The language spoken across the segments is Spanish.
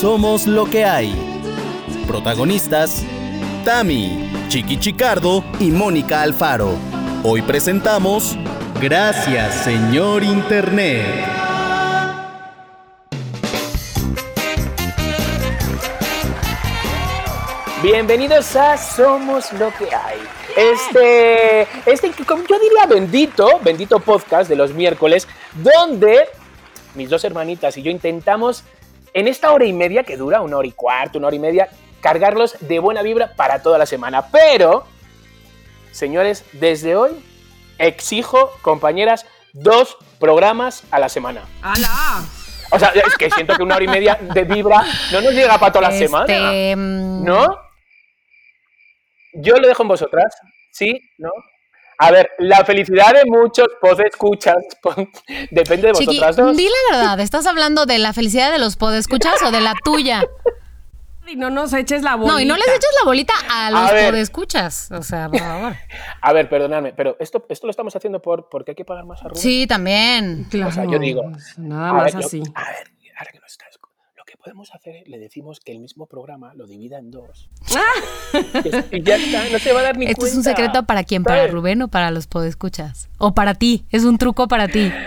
Somos lo que hay. Protagonistas: Tami, Chiqui Chicardo y Mónica Alfaro. Hoy presentamos Gracias, señor Internet. Bienvenidos a Somos lo que hay. Este, este, como yo diría bendito, bendito podcast de los miércoles, donde mis dos hermanitas y yo intentamos en esta hora y media que dura, una hora y cuarto, una hora y media, cargarlos de buena vibra para toda la semana. Pero, señores, desde hoy exijo, compañeras, dos programas a la semana. ¡Hala! O sea, es que siento que una hora y media de vibra no nos llega para toda la Este, semana. mm, ¿No? Yo lo dejo en vosotras. ¿Sí? ¿No? A ver, la felicidad de muchos escuchas depende de Chiqui, vosotras dos. di la verdad, ¿estás hablando de la felicidad de los podescuchas o de la tuya? Y no nos eches la bolita. No, y no les eches la bolita a los ver. podescuchas. O sea, por favor. A ver, perdonadme, pero esto, esto lo estamos haciendo por porque hay que pagar más a Rubén. Sí, también. Claro, O sea, yo digo, Nada más ver, así. a ver, ahora que nos estás. Lo que podemos hacer es le decimos que el mismo programa lo divida en dos. y ya está, no se va a dar ni Esto es un cuenta. secreto para quién, para ¿Sabes? Rubén o para los podescuchas. O para ti, es un truco para ti.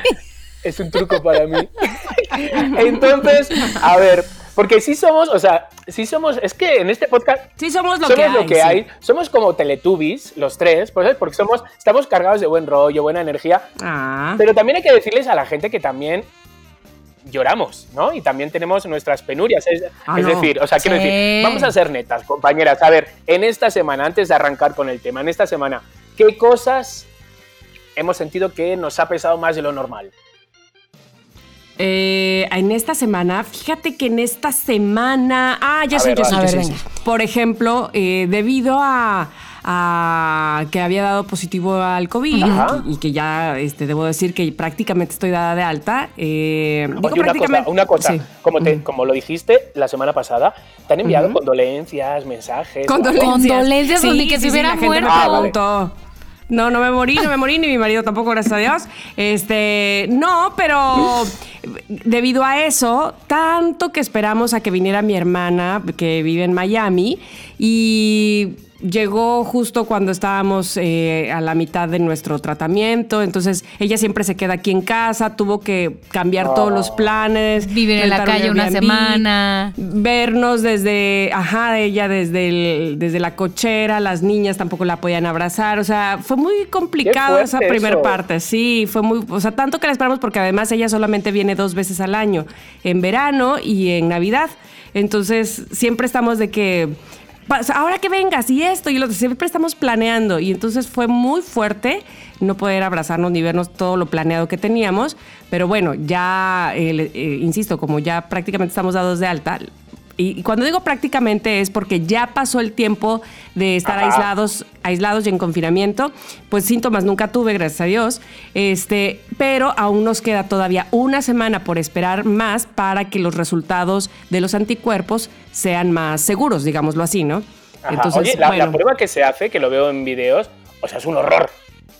Es un truco para mí. Entonces, a ver, porque sí somos, o sea, sí somos, es que en este podcast Sí, somos lo somos que hay. lo que sí. hay, somos como Teletubbies, los tres, ¿por ¿sabes? porque somos, estamos cargados de buen rollo, buena energía, Ah, pero también hay que decirles a la gente que también lloramos, ¿no? Y también tenemos nuestras penurias, es, Ah, es no. decir, o sea, quiero Sí. decir, vamos a ser netas, compañeras, a ver, en esta semana, antes de arrancar con el tema, en esta semana, ¿qué cosas hemos sentido que nos ha pesado más de lo normal? eh, en esta semana, fíjate que en esta semana. Ah, ya sé, yo sé, yo sé. Por ejemplo, eh, debido a, a que había dado positivo al COVID Ajá. y, y que ya este, debo decir que prácticamente estoy dada de alta. eh, digo Oye, una cosa, prácticamente- una cosa sí. como, te, como lo dijiste la semana pasada, te han enviado condolencias, mensajes. Condolencias. Condolencias, ni que se hubiera muerto. Ah, vale. No, no me morí, no me morí, ni mi marido tampoco, gracias a Dios. Este, no, pero debido a eso, tanto que esperamos a que viniera mi hermana, que vive en Miami, y llegó justo cuando estábamos eh, a la mitad de nuestro tratamiento, entonces ella siempre se queda aquí en casa, tuvo que cambiar todos los planes. Vivir en la un calle una semana. vernos desde, ajá, ella desde, el- desde la cochera, las niñas tampoco la podían abrazar, o sea, fue muy complicado esa primera parte, sí, fue muy, o sea, tanto que la esperamos porque además ella solamente viene dos veces al año, en verano y en Navidad, entonces siempre estamos de que... "Pa- Ahora que vengas y esto y lo otro, siempre estamos planeando y entonces fue muy fuerte no poder abrazarnos ni vernos todo lo planeado que teníamos, pero bueno, ya, eh, eh, insisto, como ya prácticamente estamos dados de alta, y, cuando digo prácticamente es porque ya pasó el tiempo de estar Ajá. aislados, aislados y en confinamiento, pues síntomas nunca tuve, gracias a Dios, este, pero aún nos queda todavía una semana por esperar más para que los resultados de los anticuerpos sean más seguros, digámoslo así, ¿no? Ajá. Oye, la, la prueba que se hace, que lo veo en videos, o sea, es un horror.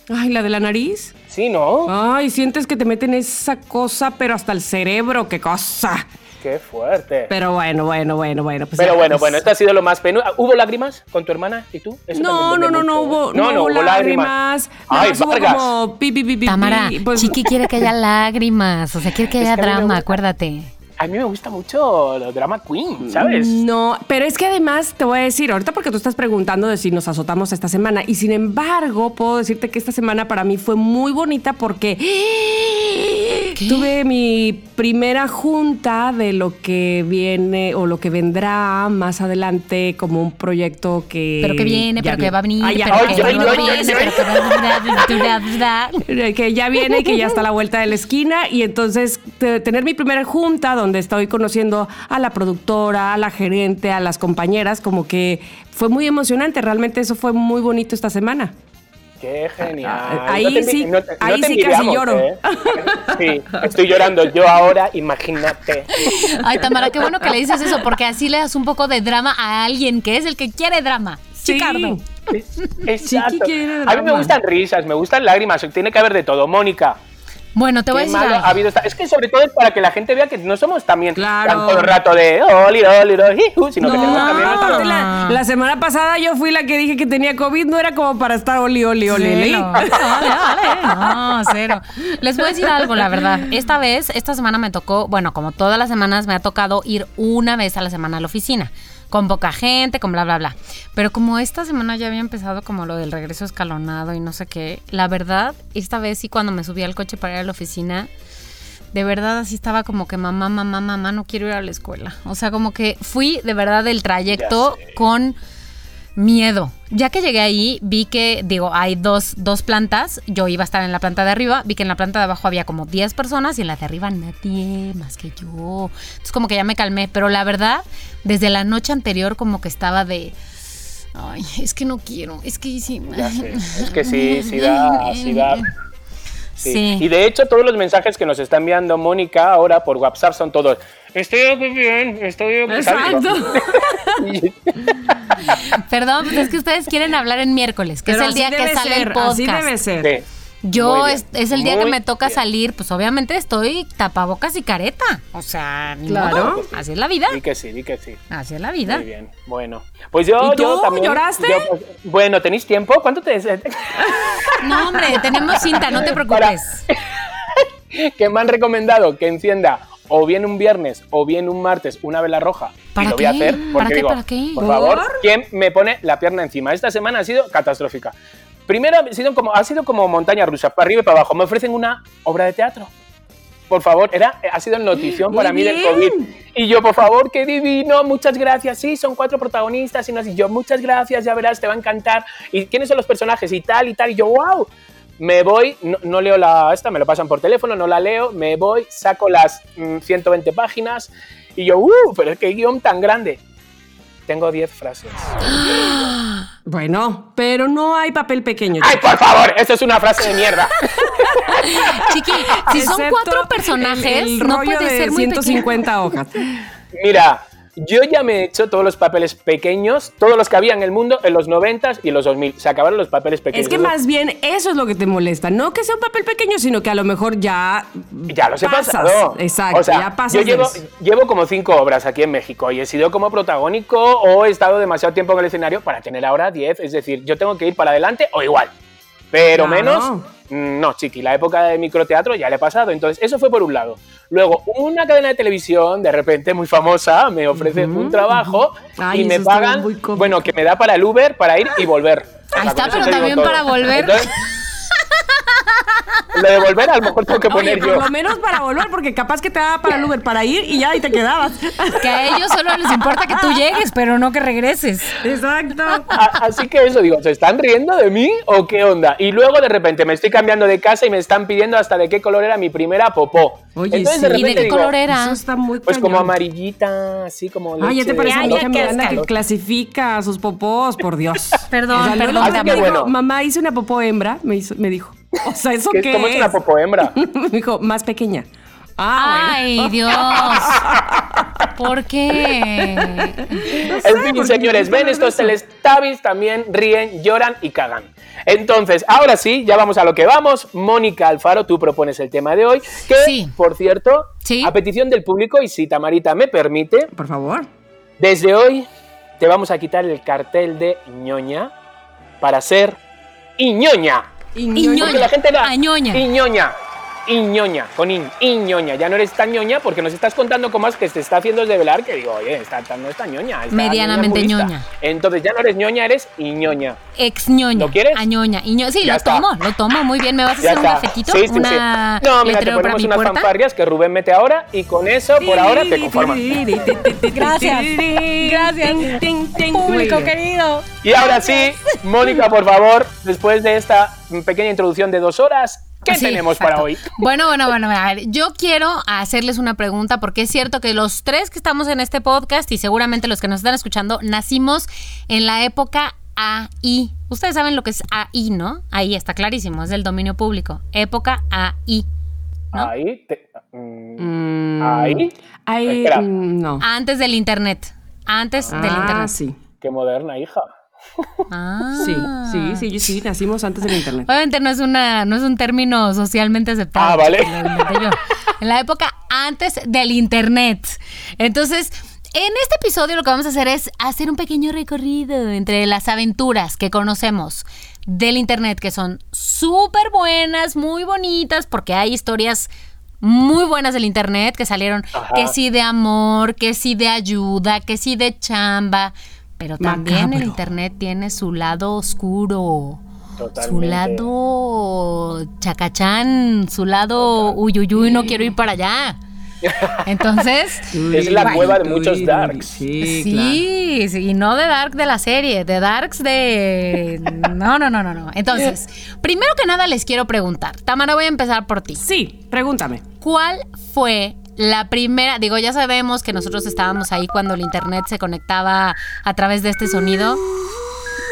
Ay, la de la nariz. Sí, ¿no? Ay, sientes que te meten esa cosa, pero hasta el cerebro, qué cosa. Qué fuerte. Pero bueno, bueno, bueno, bueno. pues Pero bueno, bueno, esto ha sido lo más penoso. ¿Hubo lágrimas con tu hermana y tú? Eso No, no, no, no hubo, ¿eh? no, hubo lágrimas. Ay, hubo Vargas. como pi, pi, pi, pi, Tamara, pi, pues- Chiqui quiere que haya lágrimas. O sea, quiere que Es haya que drama, acuérdate. A mí me gusta mucho los drama queen, ¿sabes? No, pero es que además te voy a decir, ahorita porque tú estás preguntando de si nos azotamos esta semana, y sin embargo, puedo decirte que esta semana para mí fue muy bonita porque tuve mi primera junta de lo que viene o lo que vendrá más adelante como un proyecto que. Pero que viene, pero que va a venir, Ah, ya. pero Ay, que ay, ay, viene, ay, pero que va a que ya viene y que ya está a la vuelta de la esquina y entonces te- tener mi primera junta donde estoy conociendo a la productora, a la gerente, a las compañeras, como que fue muy emocionante, realmente eso fue muy bonito esta semana. Qué genial. Ah, ahí No te sí- no te- no ahí te sí casi lloro. ¿eh? Sí, estoy llorando yo ahora, imagínate. Ay, Tamara, qué bueno que le dices eso, porque así le das un poco de drama a alguien que es el que quiere drama. Sí. Chicardo. Exacto. quiere A mí me drama. gustan risas, me gustan lágrimas, tiene que haber de todo. Mónica, Bueno, te voy a decir malo algo. ha habido esta- Es que sobre todo es para que la gente vea que no somos también Claro. tan todo el rato de oli, oli, oli, jiu, sino que tenemos también No, nuestro- aparte la, la semana pasada yo fui la que dije que tenía COVID, no era como para estar oli, oli, oli. oli. Cero. Vale, vale. No, cero. Les voy a decir algo, la verdad. Esta vez, esta semana me tocó, bueno, como todas las semanas me ha tocado ir una vez a la semana a la oficina. Con poca gente, con bla, bla, bla. Pero como esta semana ya había empezado como lo del regreso escalonado y no sé qué, la verdad, esta vez sí cuando me subí al coche para ir a la oficina, de verdad así estaba como que mamá, mamá, mamá, no quiero ir a la escuela. O sea, como que fui de verdad del trayecto con miedo. Ya que llegué ahí, vi que, digo, hay dos, dos plantas. Yo iba a estar en la planta de arriba. Vi que en la planta de abajo había como 10 personas y en la de arriba nadie más que yo. Entonces, como que ya me calmé. Pero la verdad, desde la noche anterior, como que estaba de. Ay, es que no quiero. Es que sí. Ya sé, es que sí, sí da, sí da. Sí. Sí. Y de hecho, todos los mensajes que nos está enviando Mónica ahora por WhatsApp son todos. Estoy aquí bien, estoy aquí Exacto. Perdón, pues es que ustedes quieren hablar en miércoles, que Pero es el día que sale ser, el podcast. Así debe ser. Sí. Yo es, es el día que me toca bien. salir, pues obviamente estoy tapabocas y careta. O sea, ni Claro. modo. Así es la vida. Di que sí, di que sí. Así es la vida. Muy bien. Bueno, pues yo, ¿Y tú? yo también. ¿Lloraste? yo, pues, bueno, ¿tenéis tiempo? ¿Cuánto te.? No, hombre, tenemos cinta, no te preocupes. que me han recomendado que encienda o bien un viernes o bien un martes una vela roja. ¿Para y lo voy a qué? hacer porque ¿Para qué? digo, ¿Para qué? por ¿Por? favor, ¿quién me pone la pierna encima? Esta semana ha sido catastrófica. Primero ha sido como, ha sido como montaña rusa, para arriba y para abajo. Me ofrecen una obra de teatro. Por favor, era, ha sido notición Muy para mí del. COVID. Y yo, por favor, qué divino, muchas gracias. Sí, son cuatro protagonistas y no así. Yo, muchas gracias, ya verás, te va a encantar. ¿Y quiénes son los personajes? Y tal y tal. Y yo, wow. Me voy, no, no leo la esta, me lo pasan por teléfono, no la leo, me voy, saco las mm, 120 páginas y yo, uh, pero que guion tan grande. Tengo 10 frases. Bueno, pero no hay papel pequeño. ¡Ay, por favor! Eso es una frase de mierda. Chiqui, si son Excepto cuatro personajes, el, el no rollo puede de ser muy 150 hojas. Mira, yo ya me he hecho todos los papeles pequeños, todos los que había en el mundo en los 90 y en los 2000. Se acabaron los papeles pequeños. Es que más bien eso es lo que te molesta. No que sea un papel pequeño, sino que a lo mejor ya. Ya los he pasas. pasado. Exacto, O sea, ya pasas. Yo llevo, llevo como cinco obras aquí en México y he sido como protagónico o he estado demasiado tiempo en el escenario para tener ahora 10. Es decir, yo tengo que ir para adelante o igual. Pero Claro. menos, mm, no, chiqui, la época de microteatro ya le he pasado. Entonces, eso fue por un lado. Luego, una cadena de televisión, de repente muy famosa, me ofrece un trabajo Ay, y me pagan, bueno, que me da para el Uber para ir y volver. O Ahí sea, está, pero también para volver. Entonces, lo de volver a lo mejor tengo que poner Oye, yo. por lo menos para volver, porque capaz que te daba para el Uber para ir y ya ahí te quedabas. Que a ellos solo les importa que tú llegues, pero no que regreses. Exacto. A- Así que eso, digo, ¿se están riendo de mí o qué onda? Y luego de repente me estoy cambiando de casa y me están pidiendo hasta de qué color era mi primera popó. Oye, Entonces, sí. de ¿Y de qué digo, color era? Eso está muy Pues como cañón. amarillita, así como Ay, ya te leche. parece a Ay, mi ya, hija qué Miranda que asco. clasifica sus popós, por Dios. Perdón, O sea, luego perdón, Así que bueno. Mamá, hice una popó hembra, me, hizo- me dijo. O sea, ¿eso ¿Qué qué, es? ¿Cómo es una popó hembra? me dijo, más pequeña. Ah, Ay, Dios. ¿Por qué? En fin, porque señores, ven estos teletubbies, también ríen, lloran y cagan. Entonces, ahora sí, ya vamos a lo que vamos. Mónica Alfaro, tú propones el tema de hoy, que, Sí. por cierto, Sí. a petición del público, y si Tamarita me permite, por favor. Desde hoy te vamos a quitar el cartel de ñoña para ser iñoña. Y Ñoña. Porque la gente Añoña. iñoña. Iñoña, con in, iñoña. Ya no eres tan ñoña porque nos estás contando cosas que te está haciendo desvelar que digo, oye, esta no es tan ñoña. Medianamente ñoña. Entonces ya no eres ñoña, eres iñoña. Ex ñoña. ¿Lo quieres? Añoña. Iño- Sí, Ya lo está. tomo, lo tomo. Muy bien. ¿Me vas a Ya hacer un está. cafetito? Sí, sí, sí. No, mira, te ponemos mi unas puerta. fanfarrias que Rubén mete ahora y con eso, por ahora, te conformas. Gracias. Gracias. Público querido. Y ahora sí, Mónica, por favor, después de esta pequeña introducción de dos horas, ¿qué Sí, tenemos exacto. para hoy? Bueno, bueno, bueno, a ver, yo quiero hacerles una pregunta porque es cierto que los tres que estamos en este podcast y seguramente los que nos están escuchando nacimos en la época AI. Ustedes saben lo que es AI, ¿no? Ahí está clarísimo, es del dominio público. Época AI. ¿No? Ahí, te- mm, Mm, ahí, ahí, Espera. mm, no. Antes del internet. Antes del Ah, internet. sí. qué moderna, hija. Ah. Sí, sí, sí, yo sí, nacimos antes del internet. Obviamente no es una, no es un término socialmente aceptado. Ah, vale. yo. En la época antes del internet. Entonces, en este episodio lo que vamos a hacer es hacer un pequeño recorrido entre las aventuras que conocemos del internet, que son súper buenas, muy bonitas, porque hay historias muy buenas del internet que salieron, Ajá. que sí de amor, que sí de ayuda, que sí de chamba. Pero también el internet tiene su lado oscuro. Su Totalmente. lado chacachán, su lado uyuyuy, no quiero ir para allá. Entonces, Es la cueva de muchos darks. Sí, sí, sí, y no de Dark de la serie, de Darks de... No, no, no, no, no. Entonces, primero que nada les quiero preguntar. Tamara, voy a empezar por ti. Sí, pregúntame. ¿Cuál fue la primera? Digo, ya sabemos que nosotros estábamos ahí cuando el internet se conectaba a través de este sonido.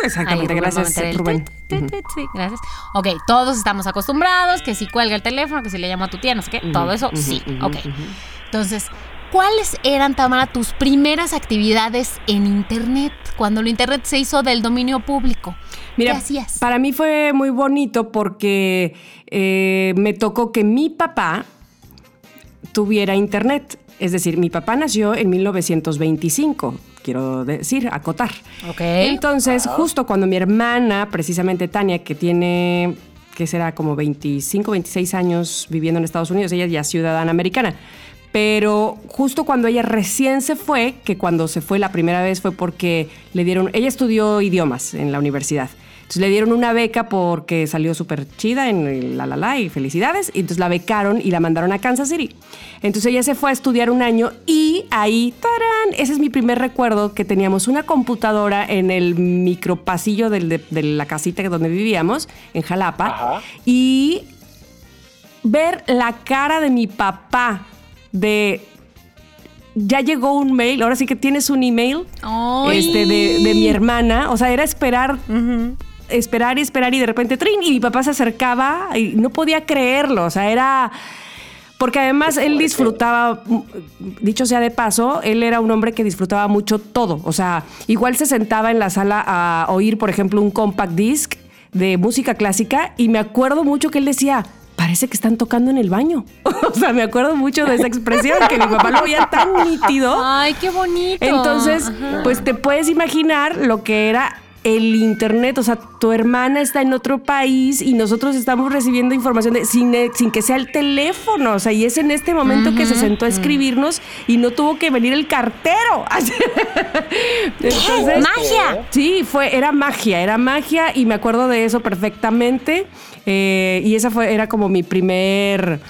Exactamente, Ahí, gracias, el Rubén. Sí, gracias. Ok, todos estamos acostumbrados, que si cuelga el teléfono, que si le llamo a tu tía, no sé qué, todo eso, sí, ok. Entonces, ¿cuáles eran, Tamara, tus primeras actividades en Internet? Cuando el Internet se hizo del dominio público. Mira, ¿Qué hacías? para mí fue muy bonito porque eh, me tocó que mi papá tuviera internet. Es decir, mi papá nació en 1925, quiero decir, acotar. Ok. Entonces, justo cuando mi hermana, precisamente Tania, que tiene, que será como 25, 26 años viviendo en Estados Unidos, ella ya es ciudadana americana. Pero justo cuando ella recién se fue, que cuando se fue la primera vez fue porque le dieron, ella estudió idiomas en la universidad. Entonces le dieron una beca porque salió súper chida en el la la la y felicidades. Y entonces la becaron y la mandaron a Kansas City. Entonces ella se fue a estudiar un año y ahí, ¡tarán! Ese es mi primer recuerdo que teníamos una computadora en el micropasillo del- de, de la casita donde vivíamos, en Jalapa. Ajá. Y ver la cara de mi papá de ya llegó un mail, ahora sí que tienes un email este, de, de mi hermana, o sea, era esperar, esperar y esperar y de repente trin y mi papá se acercaba y no podía creerlo, o sea, era porque además él disfrutaba, dicho sea de paso, él era un hombre que disfrutaba mucho todo, o sea, igual se sentaba en la sala a oír, por ejemplo, un compact disc de música clásica y me acuerdo mucho que él decía, parece que están tocando en el baño. o sea, me acuerdo mucho de esa expresión, que mi papá lo veía tan nítido. ¡Ay, qué bonito! Entonces, Ajá. pues te puedes imaginar lo que era el internet, o sea, tu hermana está en otro país y nosotros estamos recibiendo información de, sin, eh, sin que sea el teléfono, o sea, y es en este momento que se sentó a escribirnos y no tuvo que venir el cartero. Entonces, ¡Magia! Sí, fue, era magia, era magia y me acuerdo de eso perfectamente. eh, y esa fue, era como mi primer,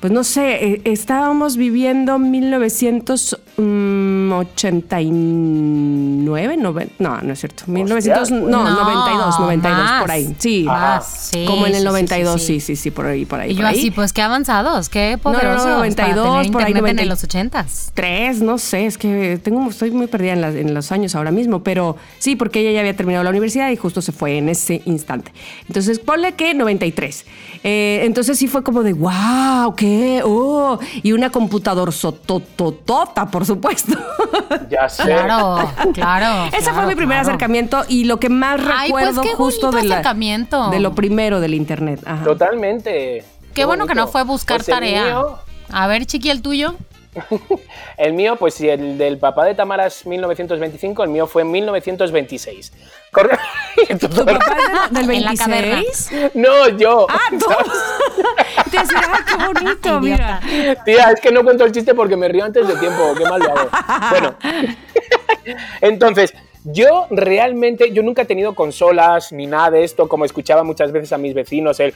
pues no sé, eh, estábamos viviendo 1989, noven- no, no es cierto, 1900, no, No, 92, 92, más. por ahí, sí. Más, sí, como en el sí, sí, 92, sí, sí, sí. sí, sí, por ahí, por ahí. Y por yo ahí. así, pues qué avanzados, qué no, no, poderosos. 92, para tener por ahí, internet 90. en los ochentas. Tres, no sé, es que tengo, estoy muy perdida en, las- en los años ahora mismo, pero sí, porque ella ya había terminado la universidad y justo se fue en ese instante. Entonces, ponle que 93. Eh, entonces sí fue como de, wow, ¿qué? Oh, y una computadora sotototota, por supuesto. Ya sé. Claro, claro. Ese fue mi primer claro. acercamiento y lo que más Ay, pues, recuerdo qué justo de, la- acercamiento. de lo primero del internet. Ajá. Totalmente. Qué bueno que no fue buscar Pues el tarea. mío- A ver, chiqui, el tuyo. El mío, pues si el del papá de Tamara es 1925, el mío fue en 1926. Corre- ¿Tu papá es de- del En la caverna. 26? No, yo. Ah, dos. Te decía, ay, qué bonito, mira. Tía, es que no cuento el chiste porque me río antes de tiempo. Qué mal lo hago. Bueno, entonces, yo realmente, yo nunca he tenido consolas ni nada de esto, como escuchaba muchas veces a mis vecinos, el...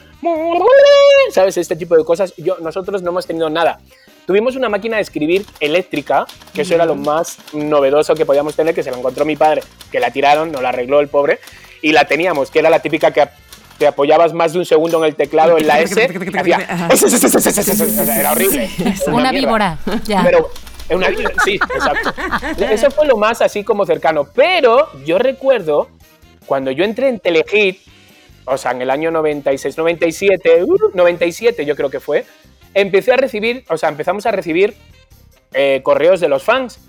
¿Sabes? Este tipo de cosas. Yo, nosotros no hemos tenido nada. Tuvimos una máquina de escribir eléctrica, que eso era lo más novedoso que podíamos tener, que se la encontró mi padre, que la tiraron, no la arregló el pobre, y la teníamos, que era la típica que te apoyabas más de un segundo en el teclado, en la S, era horrible. Una víbora. Pero, una víbora, sí, exacto. Eso fue lo más así como cercano. Pero yo recuerdo cuando yo entré en Telehit, o sea, en el año 96, 97, uh, 97 yo creo que fue, empecé a recibir, o sea, empezamos a recibir eh, correos de los fans.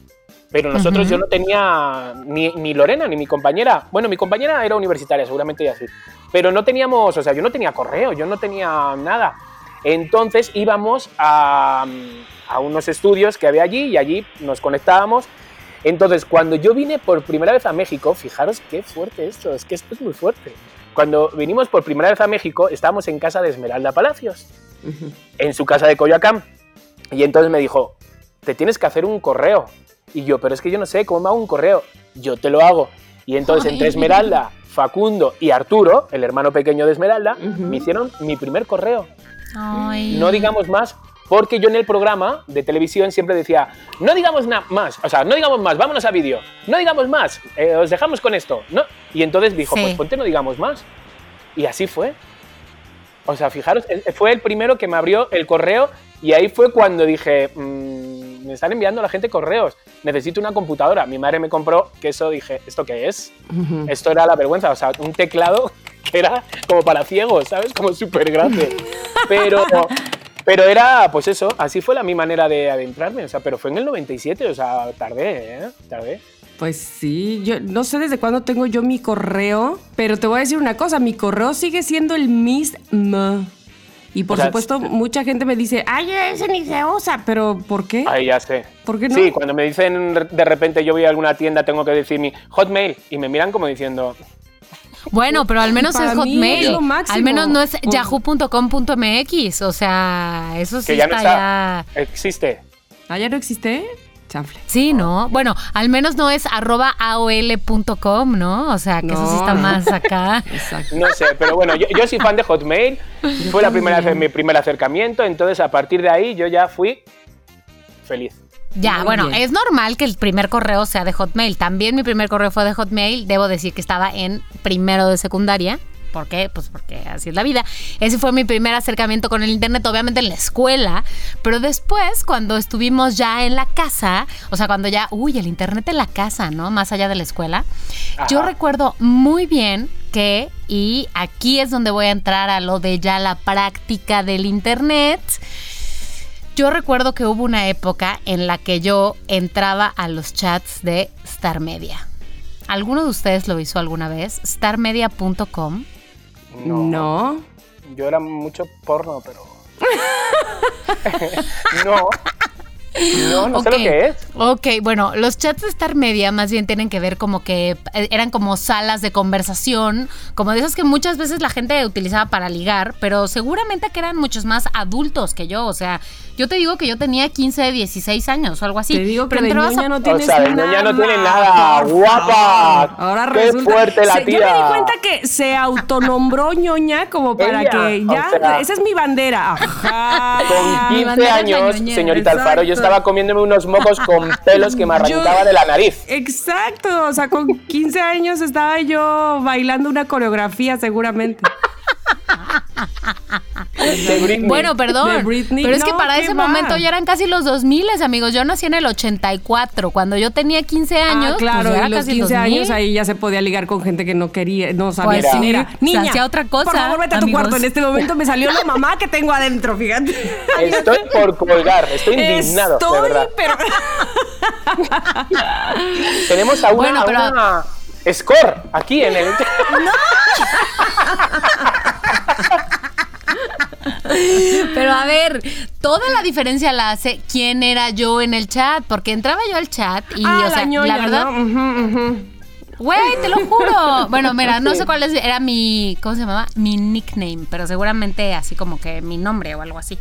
Pero nosotros yo no tenía ni, ni Lorena ni mi compañera. Bueno, mi compañera era universitaria, seguramente ya sí. Pero no teníamos, o sea, yo no tenía correo, yo no tenía nada. Entonces íbamos a, a unos estudios que había allí y allí nos conectábamos. Entonces, cuando yo vine por primera vez a México, fijaros qué fuerte esto, es que esto es muy fuerte. Cuando vinimos por primera vez a México, estábamos en casa de Esmeralda Palacios, en su casa de Coyoacán. Y entonces me dijo, te tienes que hacer un correo. Y yo, pero es que yo no sé cómo me hago un correo. Yo te lo hago. Y entonces entre. Esmeralda, Facundo y Arturo, el hermano pequeño de Esmeralda, me hicieron mi primer correo. Ay. No digamos más, porque yo en el programa de televisión siempre decía, no digamos nada más, o sea, no digamos más, vámonos a vídeo, no digamos más, eh, os dejamos con esto. ¿no? Y entonces dijo, Sí. pues ponte no digamos más. Y así fue. O sea, fijaros, eh, fue el primero que me abrió el correo y ahí fue cuando dije, "Mm, me están enviando la gente correos, necesito una computadora. Mi madre me compró, que eso dije, ¿esto qué es? Esto era la vergüenza, o sea, un teclado que era como para ciegos, ¿sabes? Como súper grande. Pero, pero era, pues eso, así fue la mi manera de adentrarme, o sea, pero fue en el 97, o sea, tardé, ¿eh? Tardé. Pues sí, yo no sé desde cuándo tengo yo mi correo, pero te voy a decir una cosa, mi correo sigue siendo el mismo. Y por O sea, supuesto, mucha gente me dice, ay, ese ni se usa, pero ¿por qué? Ahí ya sé. ¿Por qué no? Sí, cuando me dicen de repente yo voy a alguna tienda, tengo que decir mi hotmail y me miran como diciendo, Bueno, pero al menos Para es Hotmail. es. Al menos no es yahoo.com.mx. O sea, eso sí que ya no está está, ya. existe. ¿Ah, ya no existe? Chanfle. Sí, ¿no? Bueno, al menos no es arroba aol.com, ¿no? O sea, que eso sí está no. más acá. Exacto. No sé, pero bueno, yo, yo soy fan de Hotmail. Fue la primera vez, mi primer acercamiento, entonces a partir de ahí yo ya fui feliz. Ya, Muy bueno, bien. es normal que el primer correo sea de Hotmail. También mi primer correo fue de Hotmail. Debo decir que estaba en primero de secundaria. ¿Por qué? Pues porque así es la vida. Ese fue mi primer acercamiento con el internet, obviamente en la escuela, pero después cuando estuvimos ya en la casa, o sea, cuando ya, uy, el internet en la casa, ¿no? Más allá de la escuela, yo recuerdo muy bien que, y aquí es donde voy a entrar a lo de ya la práctica del internet, yo recuerdo que hubo una época en la que yo entraba a los chats de Star Media. ¿Alguno de ustedes lo hizo alguna vez? Starmedia.com. No. Yo era mucho porno, pero. no. No, no sé lo Ok. que es. Ok, bueno, los chats de Star Media más bien tienen que ver como que eh, eran como salas de conversación, como de esas que muchas veces la gente utilizaba para ligar, pero seguramente que eran muchos más adultos que yo. O sea, yo te digo que yo tenía 15, 16 años o algo así. Te digo que pero de entrabas a- ñoña no O tienes sea, de nada. ñoña no tiene nada. ¡Guapa! Ahora ¡Qué resulta. fuerte la se- Yo me di tía! cuenta que se autonombró ñoña como para Ella, que o ya. sea- esa es mi bandera. Ajá. Con Mi 15 bandera es la años, señorita Alfaro, yo exacto. Estaba comiéndome unos mocos con pelos que me arrancaba Yo- de la nariz. Exacto, o sea, con 15 años estaba yo bailando una coreografía seguramente. De Britney. Bueno, perdón. Pero es que No, para ¿qué ese va? momento ya eran casi los 2000, amigos. Yo nací en el 84. Cuando yo tenía 15 años, ah, claro, pues ya y los casi 15 2000. años ahí ya se podía ligar con gente que no quería, no sabía Pues quién sí, era. Niña, hacía otra cosa, Por favor, vete a tu amigos. cuarto. En este momento me salió la mamá que tengo adentro, fíjate. Estoy por colgar, estoy indignado, de Estoy, verdad. pero Tenemos a una, Bueno, a pero- una score aquí en el. Pero a ver, toda la diferencia la hace quién era yo en el chat. Porque entraba yo al chat y, Ah, o sea, la ñoña, la verdad. Güey, te lo juro. Bueno, mira, no sé cuál es, era mi, ¿cómo se llamaba? Mi nickname, pero seguramente así como que mi nombre o algo así.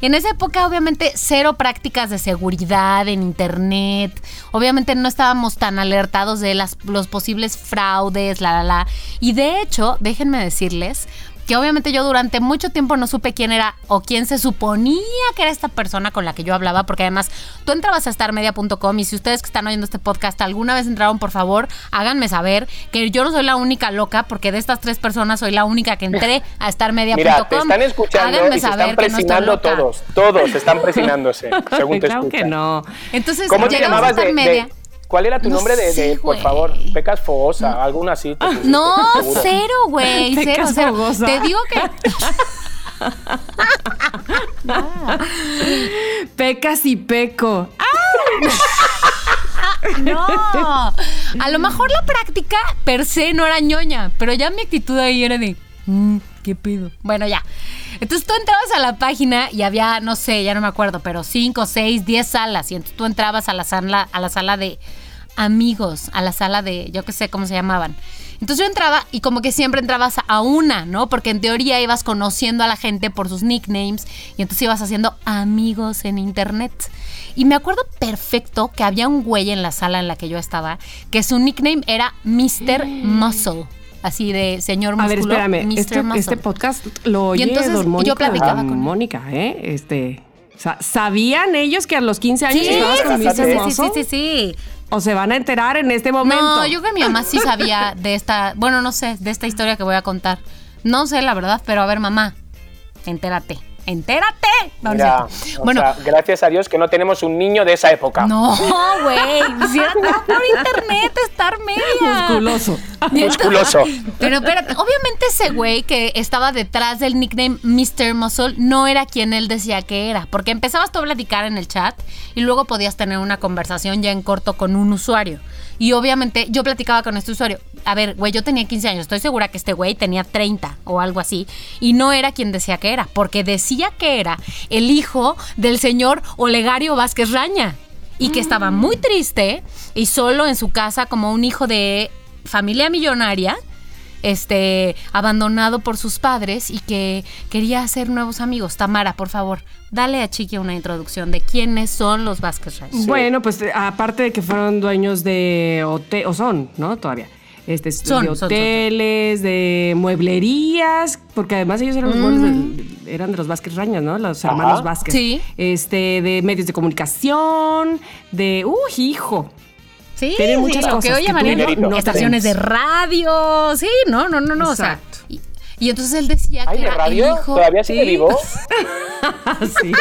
En esa época, obviamente, cero prácticas de seguridad en internet. Obviamente no estábamos tan alertados de las, los posibles fraudes, la, la, la. Y de hecho, déjenme decirles que obviamente yo durante mucho tiempo no supe quién era o quién se suponía que era esta persona con la que yo hablaba, porque además tú entrabas a starmedia.com y si ustedes que están oyendo este podcast alguna vez entraron, por favor, háganme saber que yo no soy la única loca, porque de estas tres personas soy la única que entré a starmedia.com. Mira, te están escuchando Háganme y se saber están que no presionando todos. Todos están presionándose, según te claro que escuchan. no. Entonces, ¿Cómo te llegamos a llamabas de, de- ¿Cuál era tu No nombre de, sé, de- por favor? Pecas Fogosa, alguna así. te pusiste, No, seguro. cero, güey, cero, cero. fogosa. Te digo que Pecas y peco. No, a lo mejor la práctica per se no era ñoña, pero ya mi actitud ahí era de, "Mm, ¿qué pedo? Bueno, ya. Entonces tú entrabas a la página y había, no sé, ya no me acuerdo, pero 5, 6, 10 salas. Y entonces tú entrabas a la sala, a la sala de amigos, a la sala de, yo qué sé cómo se llamaban. Entonces yo entraba y como que siempre entrabas a una, ¿no? Porque en teoría ibas conociendo a la gente por sus nicknames y entonces ibas haciendo amigos en internet. Y me acuerdo perfecto que había un güey en la sala en la que yo estaba que su nickname era Mr. Muscle. Así de señor A ver, espérame. Mr. Este, Muscle. este podcast lo oye entonces don yo platicaba con. Mónica, ¿eh? Este. sa- ¿Sabían ellos que a los 15 años Sí, estabas con sí, Mr. sí, sí, sí. ¿O se van a enterar en este momento? No, yo creo que mi mamá sí sabía de esta, bueno, no sé, de esta historia que voy a contar. No sé la verdad, pero a ver, mamá, entérate. Entérate. No, Mira, bueno, sea, gracias a Dios que no tenemos un niño de esa época. no, güey. Quisiera estar por internet, estar media. Musculoso. Musculoso. Pero espérate, obviamente ese güey que estaba detrás del nickname Mr. Muscle no era quien él decía que era, porque empezabas tú a platicar en el chat y luego podías tener una conversación ya en corto con un usuario. Y obviamente yo platicaba con este usuario. A ver, güey, yo tenía 15 años, estoy segura que este güey tenía 30 o algo así. Y no era quien decía que era, porque decía que era el hijo del señor Olegario Vázquez Raña. Y que estaba muy triste y solo en su casa como un hijo de familia millonaria este, abandonado por sus padres y que quería hacer nuevos amigos. Tamara, por favor, dale a Chiqui una introducción de quiénes son los Vázquez Reyes. Bueno, pues eh, aparte de que fueron dueños de hotel, o son, ¿no? Todavía. Este, Son, de son, son, hoteles, de mueblerías, porque además ellos eran los muebles de, eran de los Vázquez Rañas, ¿no? Los Ajá. hermanos Vázquez. Sí. Este, de medios de comunicación, de, uy, hijo. Sí, Tienen sí, muchas lo cosas que hoy que llamarían tú no- no estaciones de radio. Sí, no, no, no, no. O sea, Exacto. Y, entonces él decía Ay, que de era radio, el hijo. todavía sigue Sí. vivo. sí.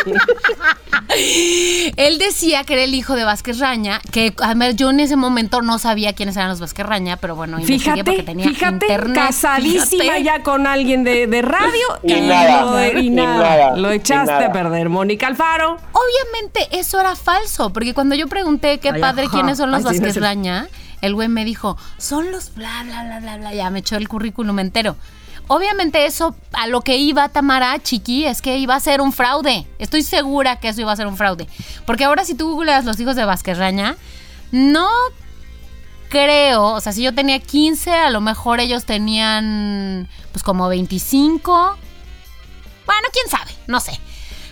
Él decía que era el hijo de Vázquez Raña, que además yo en ese momento no sabía quiénes eran los Vázquez Raña, pero bueno, investigué porque Fíjate, tenía fíjate, internet. casadísima fíjate. ya con alguien de, de radio Y nada, lo, y y nada, nada, lo echaste nada. a perder. Mónica Alfaro. Obviamente eso era falso, porque cuando yo pregunté qué Ay, padre ajá. quiénes son los Ay, sí, Vázquez. Raña, el güey me dijo, son los bla, bla, bla, bla, bla, ya me echó el currículum entero. Obviamente eso a lo que iba Tamara Chiqui es que iba a ser un fraude. Estoy segura que eso iba a ser un fraude. Porque ahora si tú googleas los hijos de Vázquez Raña, no creo, o sea, si yo tenía 15, a lo mejor ellos tenían pues como 25. Bueno, quién sabe, no sé.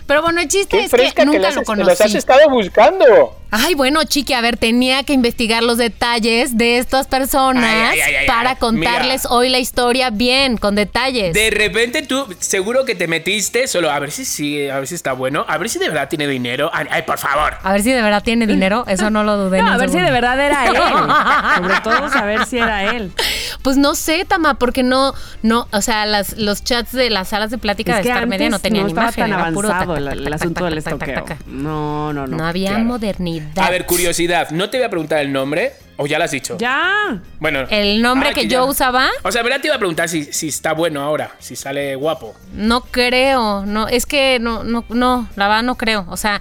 Pero bueno, el chiste Qué es que nunca las- lo conocí. los has estado buscando. Ay, bueno, chiqui, a ver, tenía que investigar los detalles de estas personas Ay, ay, ay, ay, para contarles Mira. hoy la historia bien, con detalles. De repente tú seguro que te metiste solo a ver si sí, a ver si está bueno, a ver si de verdad tiene dinero. Ay, ay, por favor. A ver si de verdad tiene dinero, eso no lo dudé. No, a ver si de verdad era él. Sobre todo saber si era él. Pues no sé, Tama, porque no, no, o sea, las, los chats de las salas de plática Es de que Star Media no tenían no estaba imagen, tan era puro avanzado el, asunto del estoqueo. No, no, no. No había claro. modernidad. A ver, curiosidad, no te voy a preguntar el nombre o ya lo has dicho. Ya. Bueno. El nombre Ay, que yo usaba, O sea, ¿verdad? Te iba a preguntar si, si está bueno ahora, si sale guapo. no creo, no, es que no, no, no, la verdad no creo, o sea,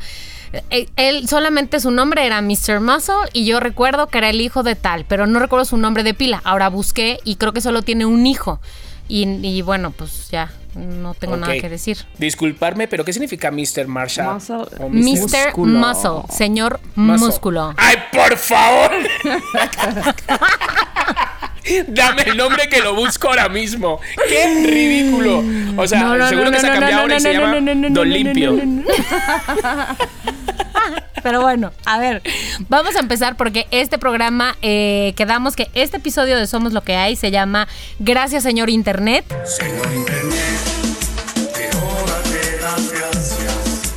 eh, él solamente su nombre era Mr. Muscle y yo recuerdo que era el hijo de tal, pero no recuerdo su nombre de pila. Ahora busqué y creo que solo tiene un hijo. Y, y bueno, pues ya, no tengo nada que decir. Disculparme, pero ¿qué significa Mr. Marshall? Muscle. O Mr. Músculo. Muscle, señor Muscle. músculo. ¡Ay, por favor! Dame el nombre que lo busco ahora mismo. ¡Qué ridículo! O sea, No, no, seguro no, que se ha cambiado no, ahora y no, se no, llama Don Limpio. no, no, no. Pero bueno, a ver, vamos a empezar porque este programa, eh, quedamos que este episodio de Somos lo que hay se llama Gracias señor Internet.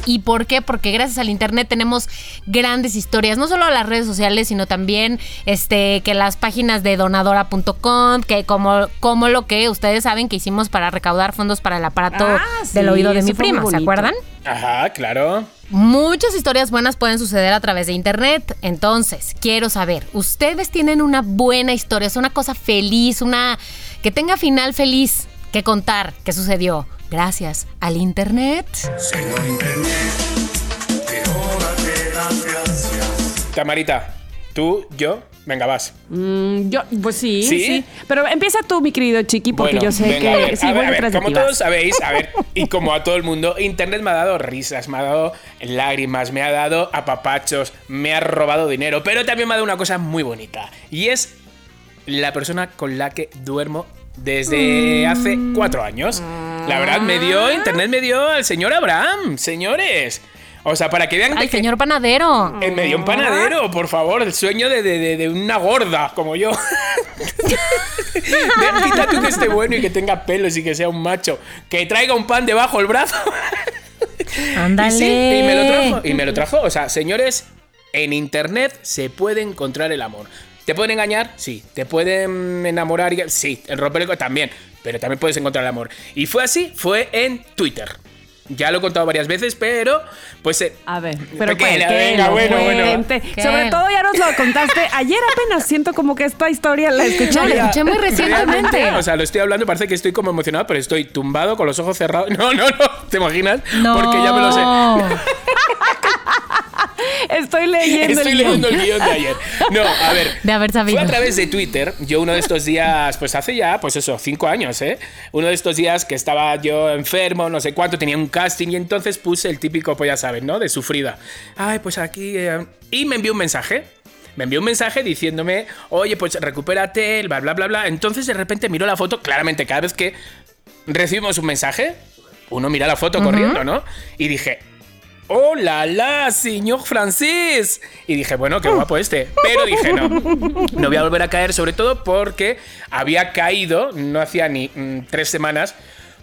¿Y por qué? Porque gracias al internet tenemos grandes historias, no solo las redes sociales, sino también este que las páginas de donadora.com, que como, como lo que ustedes saben que hicimos para recaudar fondos para el aparato Ah, del oído de mi prima, ¿se acuerdan? Ajá, claro. Muchas historias buenas pueden suceder a través de internet. Entonces, quiero saber, ¿ustedes tienen una buena historia? Es una cosa feliz, una que tenga final feliz que contar que sucedió gracias al internet. Tamarita, Tú, yo, venga, vas. Mm, yo, pues sí, ¿Sí? ¿Sí? Pero empieza tú, mi querido Chiqui, porque Bueno, yo sé venga, que a ver, sí a ver, ver, como todos sabéis, a ver, y como a todo el mundo, Internet me ha dado risas, me ha dado lágrimas, me ha dado apapachos, me ha robado dinero, pero también me ha dado una cosa muy bonita, y es la persona con la que duermo desde hace cuatro años. La verdad, me dio, Internet me dio al señor Abraham, señores. O sea, para que vean Al señor panadero. Eh, me dio un panadero, por favor, el sueño de, de- de- de una gorda como yo. Ven, quita tú que esté bueno y que tenga pelos y que sea un macho. Que traiga un pan debajo el brazo. Ándale. Y sí, y me lo trajo. Y me lo trajo. O sea, señores, en internet se puede encontrar el amor. ¿Te pueden engañar? Sí. ¿Te pueden enamorar? y- Sí. En romper el también. Pero también puedes encontrar el amor. Y fue así, fue en Twitter. Ya lo he contado varias veces, pero pues eh, A ver, pero Que pues, la venga, bueno, bueno. Sobre todo ya nos lo contaste ayer apenas. Siento como que esta historia la escuché. No, la escuché muy recientemente. Realmente, o sea, lo estoy hablando, parece que estoy como emocionado, pero estoy tumbado con los ojos cerrados. No, no, no, ¿te imaginas? No. Porque ya me lo sé. Estoy leyendo Estoy el leyendo guion. el guion de ayer. No, a ver. De haber sabido. Fue a través de Twitter. Yo uno de estos días, pues hace ya, pues eso, cinco años, ¿eh? Uno de estos días que estaba yo enfermo, no sé cuánto, tenía un casting y entonces puse el típico, pues ya saben, ¿no? De sufrida. Ay, pues aquí... eh, Y me envió un mensaje. Me envió un mensaje diciéndome, oye, pues recupérate, bla, bla, bla, bla. Entonces de repente miro la foto, claramente cada vez que recibimos un mensaje, uno mira la foto corriendo, ¿no? Y dije, ¡Hola, la, señor francés! Y dije, bueno, qué guapo este. Pero dije, no, no voy a volver a caer, sobre todo porque había caído, no hacía ni mm, tres semanas,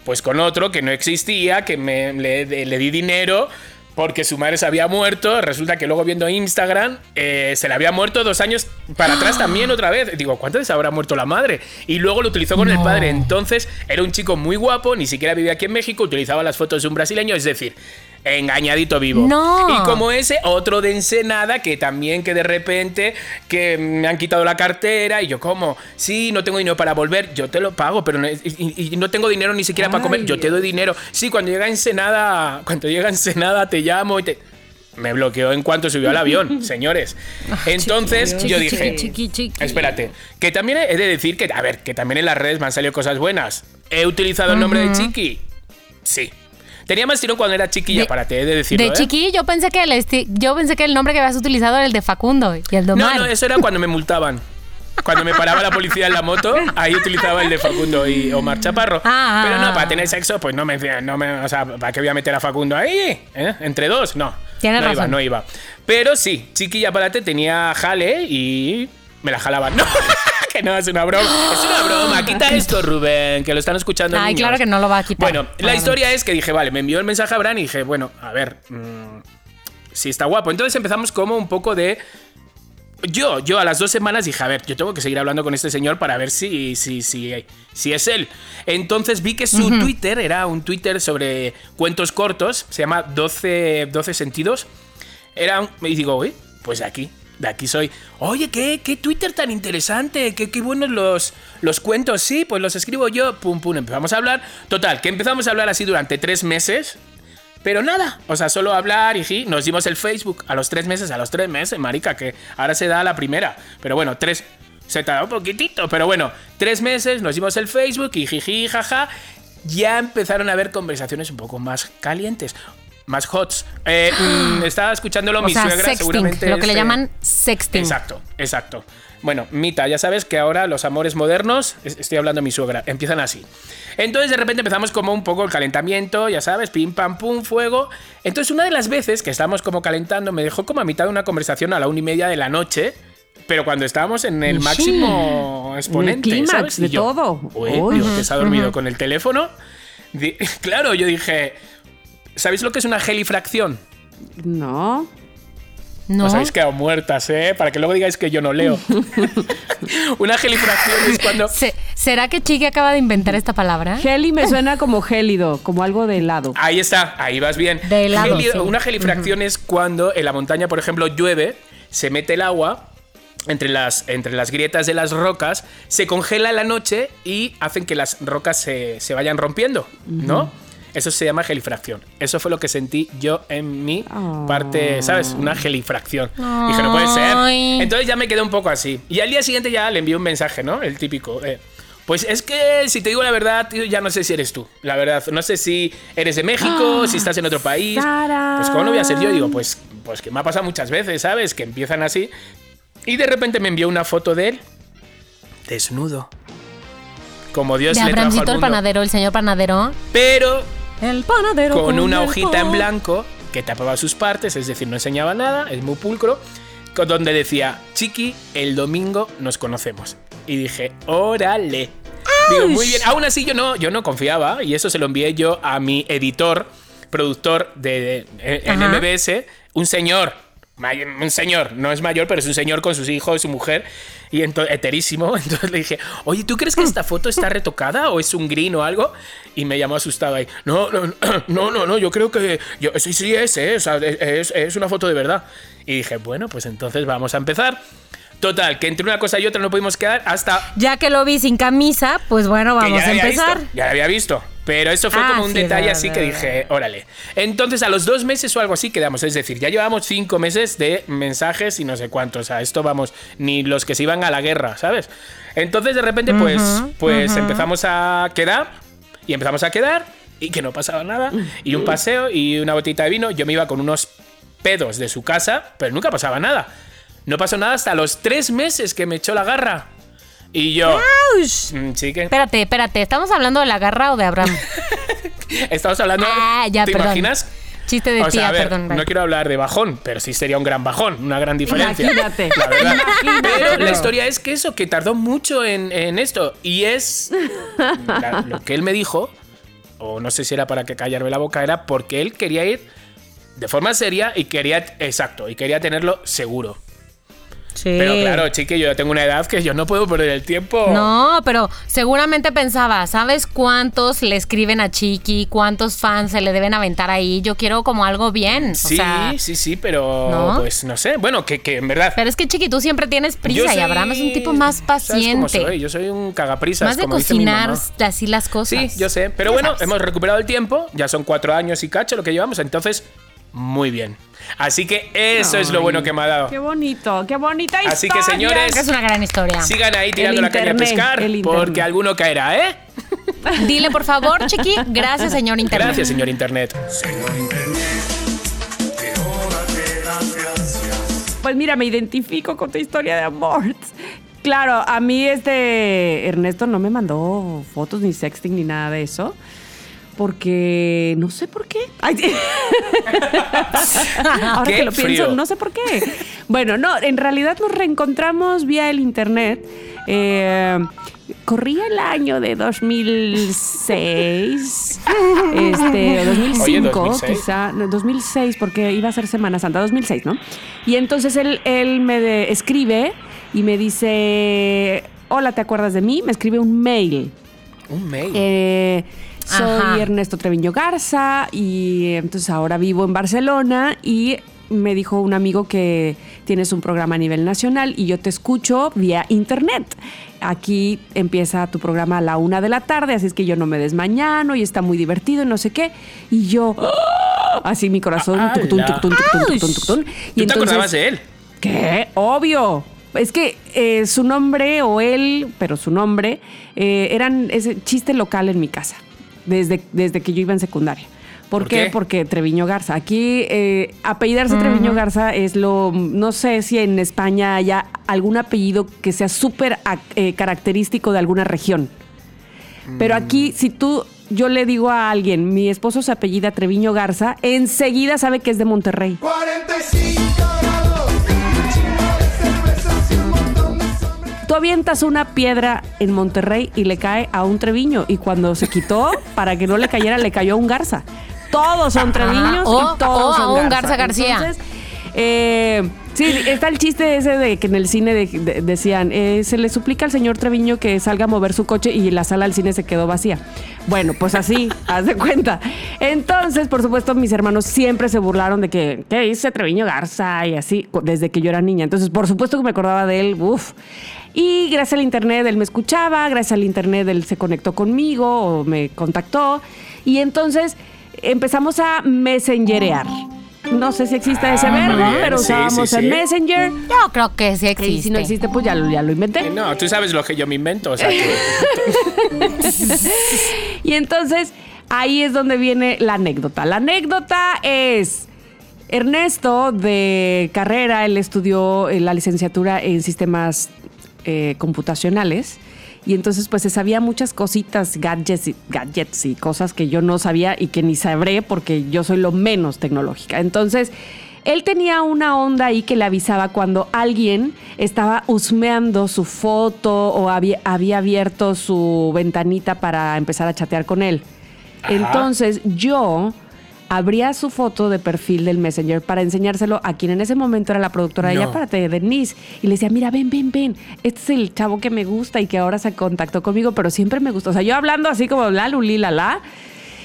pues con otro que no existía, que me, le, le di dinero porque su madre se había muerto. Resulta que luego viendo Instagram eh, se le había muerto dos años para atrás también otra vez. Digo, ¿cuántas veces habrá muerto la madre? Y luego lo utilizó con el padre. Entonces era un chico muy guapo, ni siquiera vivía aquí en México, utilizaba las fotos de un brasileño, es decir, engañadito vivo. No. Y como ese, otro de Ensenada que también que de repente que me han quitado la cartera y yo como, sí, no tengo dinero para volver, yo te lo pago, pero no, y, no tengo dinero ni siquiera para comer, yo te doy dinero. Sí, cuando llega Ensenada, cuando llega Ensenada te llamo y te... Me bloqueó en cuanto subió al avión, señores. Entonces Chiqui, yo dije, chiqui, chiqui. espérate, que también he de decir que, a ver, que también en las redes me han salido cosas buenas. ¿He utilizado el nombre de Chiqui? Sí. Tenía más tirón cuando era chiquilla, De- para te he de decirlo. De ¿eh? chiqui, yo pensé que el yo pensé que el nombre que habías utilizado era el de Facundo y el de No, Omar. no, eso era cuando me multaban. Cuando me paraba la policía en la moto, ahí utilizaba el de Facundo y Omar Chaparro. Ah, Pero no, ah. para tener sexo, pues no me, no me. O sea, ¿para qué voy a meter a Facundo ahí? ¿Eh? ¿Entre dos? No. Tienes no iba, no iba. Pero sí, Chiquilla Parate tenía jale y me la jalaban. No, que no, es una broma. Es una broma. Quita esto, Rubén, que lo están escuchando. Ay, niños. claro que no lo va a quitar. Bueno, la historia es que dije, vale, me envió el mensaje a Bran y dije, bueno, a ver. mm, sí está guapo. Entonces empezamos como un poco de... Yo, yo a las dos semanas dije, a ver, yo tengo que seguir hablando con este señor para ver si, si, si, si es él. Entonces vi que su Twitter era un Twitter sobre cuentos cortos, se llama 12, 12 sentidos. Era un, y digo, uy, pues aquí, de aquí soy. Oye, ¿qué, qué Twitter tan interesante? ¿Qué, qué buenos los, los cuentos? Sí, pues los escribo yo. Pum, pum, empezamos a hablar. Total, que empezamos a hablar así durante tres meses. Pero nada, o sea, solo hablar y nos dimos el Facebook a los tres meses, a los tres meses, marica, que ahora se da la primera. Pero bueno, tres, se tarda un poquitito, pero bueno, tres meses, nos dimos el Facebook y jiji, jaja, ya empezaron a haber conversaciones un poco más calientes, más hots. Eh, mm, estaba escuchándolo o mi sea, suegra, sexting, seguramente. lo que le este- llaman sexting. Exacto, exacto. Bueno, Mita, ya sabes que ahora los amores modernos, es- estoy hablando de mi suegra, empiezan así. Entonces de repente empezamos como un poco el calentamiento, ya sabes, pim pam pum, fuego. Entonces una de las veces que estábamos como calentando me dejó como a mitad de una conversación a la una y media de la noche. Pero cuando estábamos en el Sí. máximo exponente, clímax ¿sabes? Y de yo, todo. "Uy, que se ha dormido con el teléfono. Claro, yo dije, ¿sabéis lo que es una gelifracción? No. No. Os habéis quedado muertas, ¿eh? Para que luego digáis que yo no leo. Una gelifracción es cuando... Se- ¿Será que Chiqui acaba de inventar esta palabra? Heli me suena como gélido, como algo de helado. Ahí está, ahí vas bien. De helado, Geli- sí. Una gelifracción es cuando en la montaña, por ejemplo, llueve, se mete el agua entre las, entre las grietas de las rocas, se congela la noche y hacen que las rocas se, se vayan rompiendo, ¿no? Eso se llama gelifracción. Eso fue lo que sentí yo en mi Oh. parte, ¿sabes? Una gelifracción. Dije, no puede ser. Entonces ya me quedé un poco así. Y al día siguiente ya le envié un mensaje, ¿no? El típico. eh, pues es que, si te digo la verdad, tío, ya no sé si eres tú. La verdad, no sé si eres de México, si estás en otro país. Sara. Pues, ¿cómo no voy a ser yo? Digo, pues, pues que me ha pasado muchas veces, ¿sabes? Que empiezan así. Y de repente me envió una foto de él desnudo. Como Dios De le trajo al Abramcito el mundo. panadero, el señor panadero. Pero El panadero. con una hojita en blanco que tapaba sus partes, es decir, no enseñaba nada, es muy pulcro, con- donde decía, Chiqui, el domingo nos conocemos. Y dije, órale. Digo, muy bien. Aún así yo no, yo no confiaba y eso se lo envié yo a mi editor, productor de, de- en Ajá. MBS, un señor. Un señor, no es mayor, pero es un señor con sus hijos, su mujer, y ento- heterísimo. Entonces le dije, oye, ¿tú crees que esta foto está retocada o es un green o algo? Y me llamó asustado ahí. No, no, no, no, yo creo que. Yo, sí, sí, es, ¿eh? Sea, es, es una foto de verdad. Y dije, bueno, pues entonces vamos a empezar. Total, que entre una cosa y otra no pudimos quedar hasta. Ya que lo vi sin camisa, pues bueno, vamos a empezar. Visto, ya la había visto. Pero eso fue Ah, como un sí, detalle verdad, así que dije, órale. Entonces a los dos meses o algo así quedamos. Es decir, ya llevamos cinco meses de mensajes y no sé cuántos. O sea, esto vamos, ni los que se iban a la guerra, ¿sabes? Entonces de repente, pues, pues empezamos a quedar y empezamos a quedar y que no pasaba nada. Y un paseo y una botita de vino. Yo me iba con unos pedos de su casa, pero nunca pasaba nada. No pasó nada hasta los tres meses que me echó la garra. Y yo. Mm, Sí, que. Espérate, espérate, ¿estamos hablando de la garra o de Abraham? Estamos hablando. Ah, ya, ¿Te perdón. imaginas? Chiste de O sea, tía, a ver, perdón. no quiero hablar de bajón, pero sí sería un gran bajón, una gran diferencia. Imagínate. La verdad. Imagínate. Pero la historia es que eso, que tardó mucho en, en esto. Y es. la- lo que él me dijo, o no sé si era para que callarme la boca, era porque él quería ir de forma seria y quería. Exacto, y quería tenerlo seguro. Sí. Pero claro, chique, yo ya tengo una edad que yo no puedo perder el tiempo. No, pero seguramente pensaba, ¿sabes cuántos le escriben a Chiqui? ¿Cuántos fans se le deben aventar ahí? Yo quiero como algo bien. Sí, o sea, sí, sí, pero ¿No? pues no sé. Bueno, que, que en verdad. Pero es que Chiqui, tú siempre tienes prisa y Abraham es un tipo más ¿sabes cómo paciente. soy? Yo soy un cagaprisas, Más de como dice mi cocinar así las cosas. Sí, yo sé. Pero bueno, sabes. hemos recuperado el tiempo. Ya son cuatro años y cacho lo que llevamos. Entonces, muy bien. Así que eso es lo bueno que me ha dado. Qué bonito, qué bonita historia. Así que, señores, Es una gran historia. Sigan ahí tirando El la caña a internet, pescar. internet. Porque alguno caerá, ¿eh? Dile, por favor, Chiqui, gracias, señor Internet. Gracias, señor Internet. Pues mira, me identifico con tu historia de amor. Claro, a mí este Ernesto no me mandó fotos ni sexting ni nada de eso. Porque no sé por qué. Ay. Ahora Qué que lo pienso, frío. no sé por qué. Bueno, no, en realidad nos reencontramos vía el internet. Eh, corría el año de 2006, este, o 2005, Oye, 2006. quizá, no, 2006, porque iba a ser Semana Santa, 2006, ¿no? Y entonces él, él me de- escribe y me dice, hola, ¿te acuerdas de mí? Me escribe un mail. Un mail. Eh, soy Ajá. Ernesto Treviño Garza y entonces ahora vivo en Barcelona y me dijo un amigo que tienes un programa a nivel nacional y yo te escucho vía internet. Aquí empieza tu programa a la una de la tarde, así es que yo no me desmañano y está muy divertido y no sé qué. Y yo, así mi corazón, tucutún. ¿Tú te acordabas de él? ¿Qué? Obvio. Es que eh, su nombre o él, pero su nombre, eh, eran ese chiste local en mi casa, desde, desde que yo iba en secundaria. ¿Por, ¿Por qué? qué? Porque Treviño Garza. Aquí eh, apellidarse Treviño Garza es lo, no sé si en España haya algún apellido que sea súper ac- eh, característico de alguna región. Pero aquí, si tú, yo le digo a alguien, mi esposo se apellida Treviño Garza, enseguida sabe que es de Monterrey. 45 Tú avientas una piedra en Monterrey y le cae a un Treviño. Y cuando se quitó, para que no le cayera, le cayó a un Garza. Todos son Treviños o- y todos o son a un Garza García. Entonces, Eh, sí, está el chiste ese de que en el cine de- de- decían, eh, se le suplica al señor Treviño que salga a mover su coche y la sala del cine se quedó vacía. Bueno, pues así, haz de cuenta. Entonces, por supuesto, mis hermanos siempre se burlaron de que, ¿qué dice Treviño Garza? Y así, desde que yo era niña. Entonces, por supuesto que me acordaba de él, uff. Y gracias al internet él me escuchaba, gracias al internet él se conectó conmigo o me contactó. Y entonces empezamos a messengerear. No sé si existe ese Ah, verbo, pero Sí, usábamos sí, el. Messenger. Yo creo que sí existe. Y si no existe, pues ya lo, ya lo inventé. Eh, No, tú sabes lo que yo me invento, o sea que... Y entonces ahí es donde viene la anécdota. La anécdota es Ernesto de carrera, él estudió eh, la licenciatura en sistemas eh, computacionales. Y entonces pues se sabía muchas cositas, gadgets y, gadgets y cosas que yo no sabía y que ni sabré porque yo soy lo menos tecnológica. Entonces él tenía una onda ahí que le avisaba cuando alguien estaba husmeando su foto o había, había abierto su ventanita para empezar a chatear con él. Ajá. Entonces yo abría su foto de perfil del Messenger para enseñárselo a quien en ese momento era la productora de No. ella, párate, Denise. Y le decía, mira, ven, ven, ven. Este es el chavo que me gusta y que ahora se contactó conmigo, pero siempre me gustó. O sea, yo hablando así como la, luli, la, la.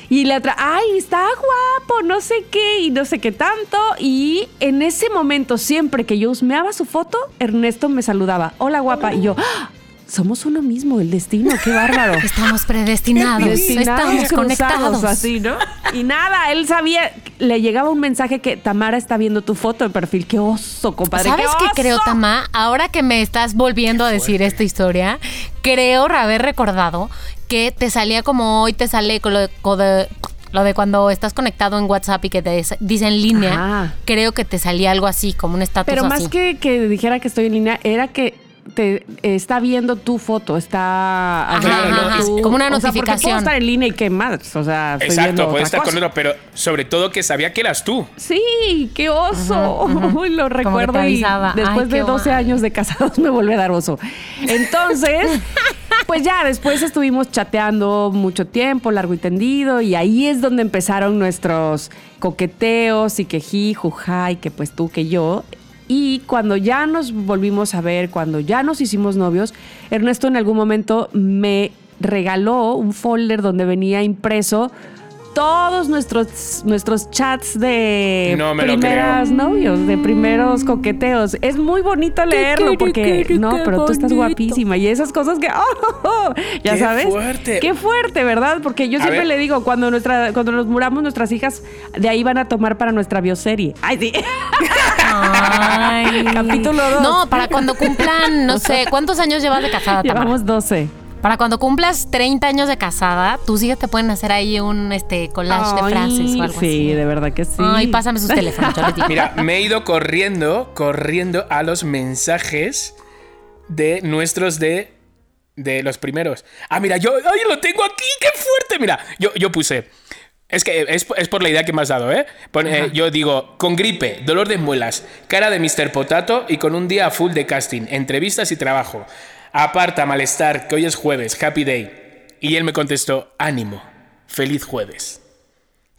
Y la otra, ay, está guapo, no sé qué, y no sé qué tanto. Y en ese momento, siempre que yo husmeaba su foto, Ernesto me saludaba. Hola, guapa. Y yo, ¡ah! Somos uno mismo, el destino, qué bárbaro. Estamos predestinados. Destinados, Estamos conectados. así, ¿no? Y nada, él sabía, le llegaba un mensaje que Tamara está viendo tu foto de perfil. Qué oso, compadre. ¿Sabes qué qué creo, oso! Tama? Ahora que me estás volviendo a decir esta historia, creo haber recordado que te salía como hoy te sale con lo de, con de- lo de cuando estás conectado en WhatsApp y que te des- dice en línea. Creo que te salía algo así, como un estatus Pero más así. que, que dijera que estoy en línea, era que te está viendo tu foto, está Ajá, ajá, tu- como una o sea, porque notificación. puedo estar en línea y qué más, o sea, estoy viendo Exacto, otra puedes estar cosa. con otro, pero sobre todo que sabía que eras tú. Sí, qué oso. Uy, lo recuerdo y después Ay, de qué 12 guay. años de casados me vuelve a dar oso. Entonces, pues ya después estuvimos chateando mucho tiempo, largo y tendido, y ahí es donde empezaron nuestros coqueteos y que ji, juja, y que pues tú, que yo. Y cuando ya nos volvimos a ver, cuando ya nos hicimos novios, Ernesto en algún momento me regaló un folder donde venía impreso todos nuestros, nuestros chats de No primeras novios, de primeros coqueteos. Es muy bonito leerlo porque, no, pero tú estás guapísima y esas cosas que, oh, ya Qué sabes. fuerte. Qué fuerte, ¿verdad? Porque yo A siempre ver. le digo, cuando, nuestra, cuando nos muramos nuestras hijas, de ahí van a tomar para nuestra bioserie. Ay, sí. Ay. Capítulo dos. No, para cuando cumplan, no sé, ¿cuántos años llevas de casada, Tamara? Llevamos 12. Para cuando cumplas 30 años de casada, tus hijas te pueden hacer ahí un este collage de frases o algo sí, así. de verdad que sí. Ay, pásame sus teléfonos, yo les digo. Mira, me he ido corriendo, corriendo a los mensajes de nuestros de, de los primeros. Ah, mira, yo ay, lo tengo aquí, qué fuerte. Mira, yo, yo puse. Es que es, es por la idea que me has dado, ¿eh? Pon- eh, Yo digo, con gripe, dolor de muelas, cara de Mr. Potato y con un día full de casting, entrevistas y trabajo. Aparta, malestar, que hoy es jueves, happy day. Y él me contestó, ánimo, feliz jueves.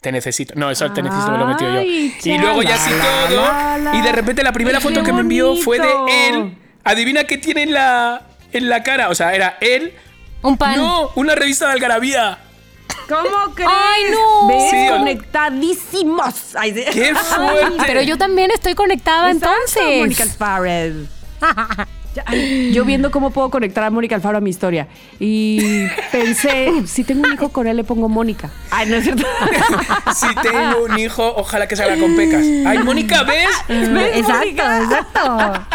Te necesito. No, eso te necesito me lo he metido yo. Y luego ya así todo. Y de repente la primera foto que me envió fue de él. Adivina qué tiene en la, en la cara. O sea, era él. Un pan. No, una revista de Algarabía. ¿Cómo crees? Ay, no. ¿Ves? Sí, Conectadísimos. Ay, sí. ¡Qué Ay, fuerte! pero yo también estoy conectada Exacto, entonces. Mónica. Ay, Yo viendo cómo puedo conectar a Mónica Alfaro a mi historia. Y pensé, si tengo un hijo con él, le pongo Mónica. Ay, no es cierto. Si tengo un hijo, ojalá que salga con pecas. ¡Ay, Mónica, ves! ¿Ves, Exacto, Mónica? exacto.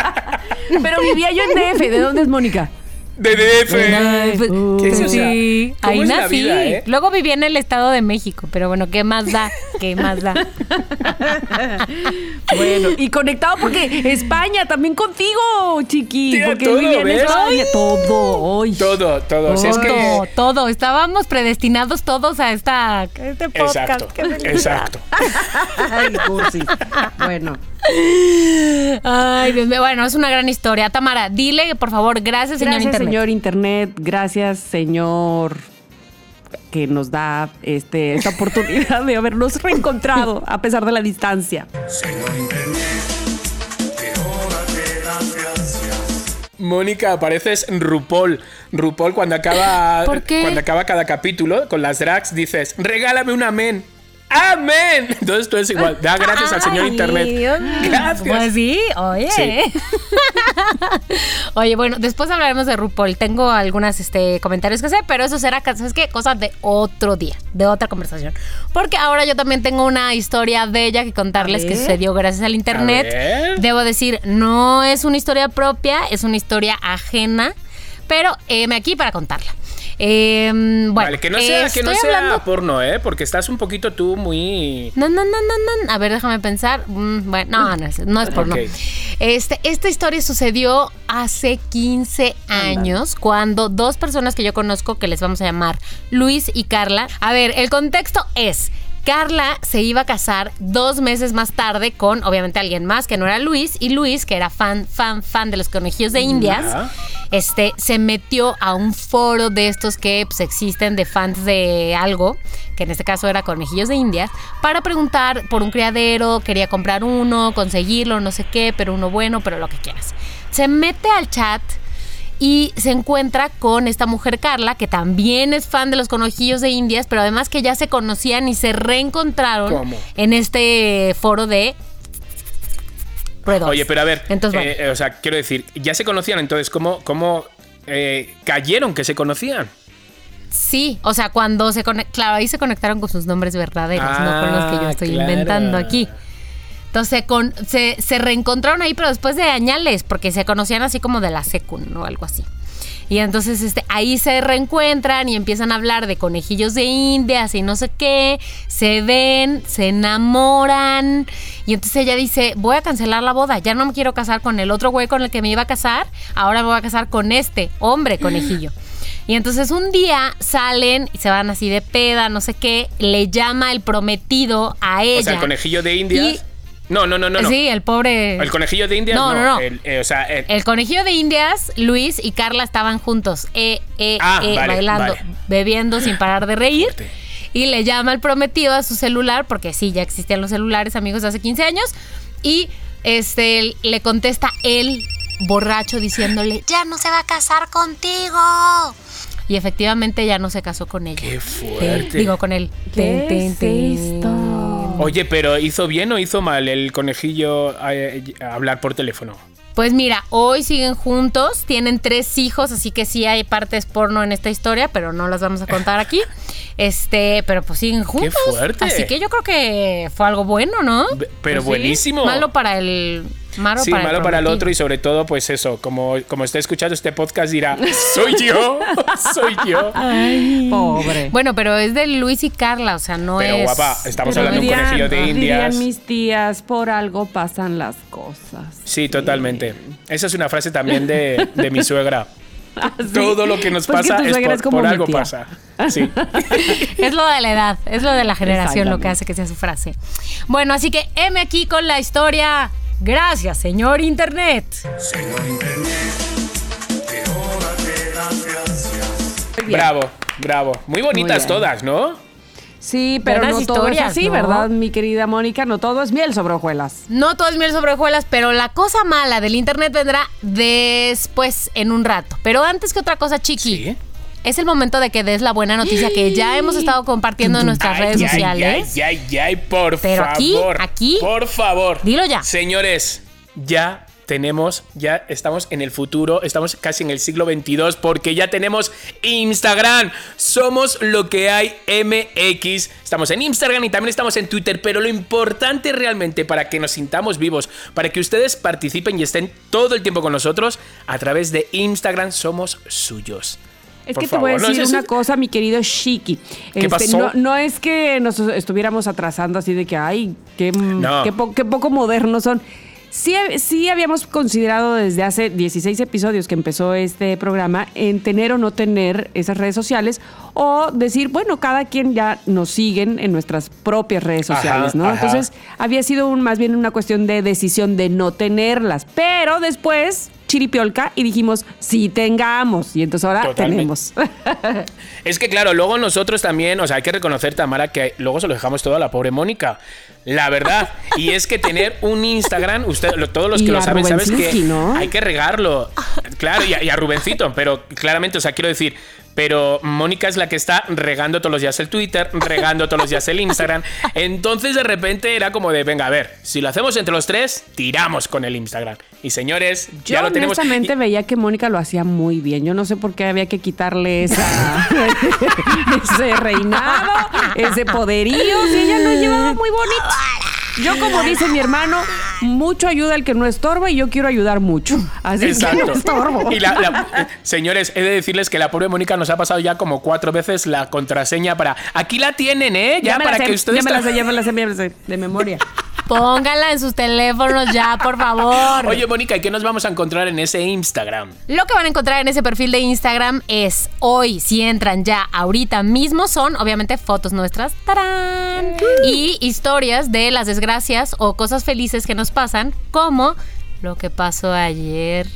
Pero vivía yo en DF. ¿De dónde es Mónica? De DF. ¿Qué es eso? Sí, ¿Cómo ahí es nací. vida, eh? Luego viví en el Estado de México, pero bueno, ¿qué más da? ¿Qué más da? Bueno, y conectado porque España también contigo, chiqui. Porque todo, vivía en ¿ves? España. Todo. Ay. Todo, todo. Si es que. Todo. Estábamos predestinados todos a esta, a este podcast. Exacto. Exacto. Ay, cursi. Bueno. Ay, Dios mío. Bueno, es una gran historia. Tamara, dile, por favor, gracias, gracias señor Internet. señor Internet. Gracias, señor que nos da este, esta oportunidad de habernos reencontrado a pesar de la distancia. Señor Internet, te gracias. Mónica, apareces, RuPaul. RuPaul cuando acaba, cuando acaba cada capítulo con las drags dices, regálame un amén. ¡Amén! Entonces tú es igual. Da gracias al señor Ay, Internet. Dios. Gracias. Pues sí, oye. Sí. oye, bueno, después hablaremos de RuPaul. Tengo algunos este, comentarios que hacer, pero eso será, ¿sabes qué? Cosas de otro día, de otra conversación. Porque ahora yo también tengo una historia bella que contarles que sucedió gracias al Internet. Debo decir, no es una historia propia, es una historia ajena, pero me aquí para contarla. Eh, bueno, vale, que no sea, eh, que no estoy sea hablando- porno, ¿eh? Porque estás un poquito tú muy... no, no, no, no, no. A ver, déjame pensar. Mm, bueno, no, no es, no es porno. Ok. Este, esta historia sucedió hace 15 años, cuando dos personas que yo conozco, que les vamos a llamar Luis y Carla. A ver, el contexto es. Carla se iba a casar dos meses más tarde con, obviamente, alguien más que no era Luis. Y Luis, que era fan, fan, fan de los conejillos de Indias, este, se metió a un foro de estos que pues, existen de fans de algo, que en este caso era Conejillos de Indias, para preguntar por un criadero, quería comprar uno, conseguirlo, no sé qué, pero uno bueno, pero lo que quieras. Se mete al chat y se encuentra con esta mujer Carla, que también es fan de los conejillos de Indias, pero además que ya se conocían y se reencontraron ¿Cómo? en este foro de... Pre-Dogs. Oye, pero a ver, Entonces, eh, o sea, quiero decir, ya se conocían, entonces, ¿cómo, cómo eh, cayeron que se conocían? Sí, o sea, cuando se conectaron, claro, ahí se conectaron con sus nombres verdaderos, no con los que yo Ah, estoy claro. inventando aquí. Entonces con, se, se reencontraron ahí, pero después de añales, porque se conocían así como de la secund o algo así. Y entonces este, ahí se reencuentran y empiezan a hablar de conejillos de indias y no sé qué. Se ven, se enamoran. Y entonces ella dice, voy a cancelar la boda. Ya no me quiero casar con el otro güey con el que me iba a casar. Ahora me voy a casar con este hombre conejillo. Y entonces un día salen y se van así de peda, no sé qué. Le llama el prometido a ella. O sea, el conejillo de Indias. No, no, no. no. Sí, el pobre. El conejillo de Indias. No, no, no. el- eh, o sea, el- El conejillo de Indias, Luis y Carla estaban juntos, eh, eh, Ah, eh, vale, bailando, vale. bebiendo sin parar de reír. Fuerte. Y le llama el prometido a su celular, porque sí, ya existían los celulares, amigos, hace 15 años. Y este le contesta él, borracho, diciéndole: Ya no se va a casar contigo. Y efectivamente ya no se casó con ella. Qué fuerte. Digo, con él. ¿Qué es esto? Oye, pero ¿hizo bien o hizo mal el conejillo eh, hablar por teléfono? Pues mira, hoy siguen juntos, tienen tres hijos, así que sí hay partes porno en esta historia, pero no las vamos a contar aquí. Este, pero pues siguen juntos. fuerte! Así que yo creo que fue algo bueno, ¿no? Pero Pues sí. buenísimo. Malo para el malo sí, para malo el para el otro y sobre todo, pues eso, como, como esté escuchando este podcast dirá, soy yo, soy yo. Pobre. Bueno, pero es de Luis y Carla, o sea, no Pero es guapa, estamos Pero hablando de un dirían- conejillo de Dirían Indias. mis tías, por algo pasan las cosas. Sí, totalmente. Esa es una frase también de, de mi suegra. Ah, ¿sí? Todo lo que nos Pues pasa es por, algo tía. pasa. Sí. Es lo de la edad, es lo de la generación lo que hace que sea su frase. Bueno, así que M aquí con la historia. Gracias, señor Internet. bravo, bravo. Muy bonitas todas, ¿no? Sí, pero no todo es así, ¿no? ¿verdad, mi querida Mónica? No todo es miel sobre hojuelas. No todo es miel sobre hojuelas, pero la cosa mala del internet vendrá después, en un rato. Pero antes que otra cosa, Chiqui, Sí. es el momento de que des la buena noticia que ya hemos estado compartiendo en nuestras redes ay, sociales. Ay, ay, ay, por Pero aquí, favor. aquí, Por favor. dilo ya. Señores, ya tenemos, ya estamos en el futuro, estamos casi en el siglo 22 porque ya tenemos Instagram. Somos lo que hay MX. Estamos en Instagram y también estamos en Twitter, pero lo importante realmente para que nos sintamos vivos, para que ustedes participen y estén todo el tiempo con nosotros, a través de Instagram somos suyos. Es Por que te voy a favor, ¿no decir es una cosa, mi querido Shiki. ¿Qué pasó? No, no es que nos estuviéramos atrasando así de que, ay, qué, No. qué, po- qué poco modernos son. Sí, sí habíamos considerado desde hace 16 episodios que empezó este programa en tener o no tener esas redes sociales o decir, bueno, cada quien ya nos siguen en nuestras propias redes Ajá, sociales, ¿no? ajá. Entonces había sido un- más bien una cuestión de decisión de no tenerlas, pero después chiripiolca y dijimos, sí tengamos. Y entonces ahora Totalmente. tenemos. Es que claro, luego nosotros también, o sea, hay que reconocer, Tamara, que luego se lo dejamos todo a la pobre Mónica. La verdad. Y es que tener un Instagram, usted, lo- todos los Y que lo saben, sabes que ¿no? hay que regarlo. Claro, y a, y a Rubencito, pero claramente, o sea, quiero decir, pero Mónica es la que está regando todos los días el Twitter, regando todos los días el Instagram. Entonces, de repente era como de, venga, a ver, si lo hacemos entre los tres, tiramos con el Instagram. Y señores, Yo ya lo tenemos. honestamente veía que Mónica lo hacía muy bien. Yo no sé por qué había que quitarle esa, ese reinado, ese poderío. Si ella lo llevaba muy bonito. Yo, como dice mi hermano, mucho ayuda el que no estorba y yo quiero ayudar mucho. Así que Exacto. no estorbo. Y la- la- eh, señores, he de decirles que la pobre Mónica nos ha pasado ya como cuatro veces la contraseña para. Aquí la tienen, ¿eh? Ya, para sé, que ustedes. ya me la sé, ya me la sé, ya me la sé, de memoria. Pónganla en sus teléfonos ya, por favor. Oye, Mónica, ¿y qué nos vamos a encontrar en ese Instagram? Lo que van a encontrar en ese perfil de Instagram es hoy, si entran ya ahorita mismo, son obviamente fotos nuestras, ¡tarán! y historias de las desgracias o cosas felices que nos pasan, como lo que pasó ayer.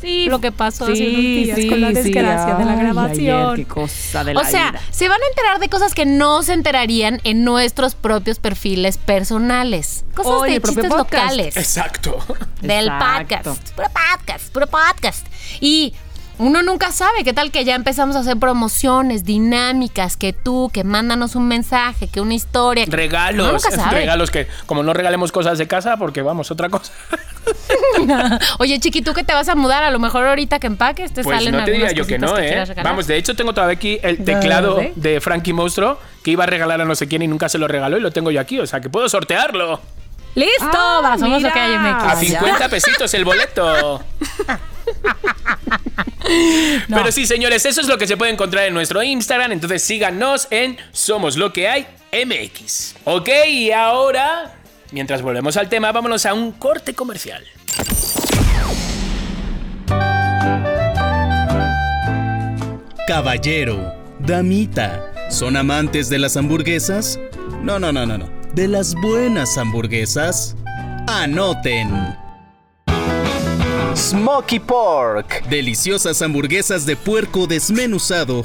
Sí, Lo que pasó hace unos días con la desgracia de la Ay, grabación. ayer, qué cosa de la O sea, vida. se van a enterar de cosas que no se enterarían en nuestros propios perfiles personales. Cosas de chistes locales. Exacto. Del Exacto. podcast. Puro podcast, puro podcast. Y uno nunca sabe qué tal que ya empezamos a hacer promociones, dinámicas, que tú, que mándanos un mensaje, que una historia. que- Regalos. Uno nunca sabe. Regalos que, como no regalemos cosas de casa, porque vamos, otra cosa. Oye, Chiqui, tú que te vas a mudar, a lo mejor ahorita que empaques te Pues salen no te diría yo que no, ¿eh? quieras regalar. Vamos, de hecho, tengo todavía aquí el teclado de Frankie Monstruo que iba a regalar a no sé quién y nunca se lo regaló y lo tengo yo aquí, o sea que puedo sortearlo. ¡Listo! Ah, Somos lo mira. que hay en MX. A Ah, 50 pesitos el boleto. Pero sí, señores, eso es lo que se puede encontrar en nuestro Instagram. Entonces síganos en Somos lo que hay MX. Ok, y ahora, mientras volvemos al tema, vámonos a un corte comercial. Caballero, damita, ¿son amantes de las hamburguesas? No, no, no, no, no. De las buenas hamburguesas. Anoten. Smoky Pork. Deliciosas hamburguesas de puerco desmenuzado.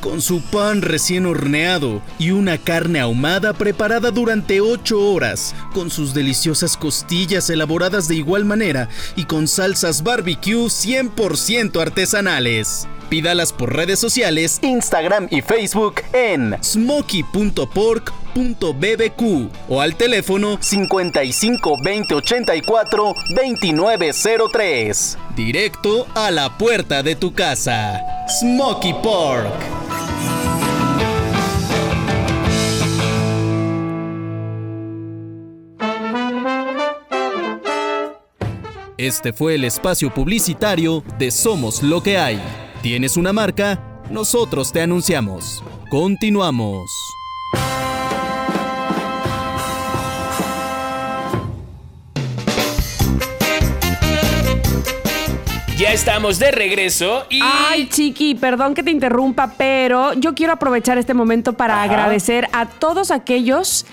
Con su pan recién horneado y una carne ahumada preparada durante 8 horas, con sus deliciosas costillas elaboradas de igual manera y con salsas barbecue 100% artesanales. Pídalas por redes sociales, Instagram y Facebook en smoky.pork.bbq o al teléfono 55 20 84 2903. Directo a la puerta de tu casa. Smoky Pork. Este fue el espacio publicitario de Somos lo que hay. ¿Tienes una marca? Nosotros te anunciamos. Continuamos. Ya estamos de regreso y... Ay, Chiqui, perdón que te interrumpa, pero yo quiero aprovechar este momento para Ajá. agradecer a todos aquellos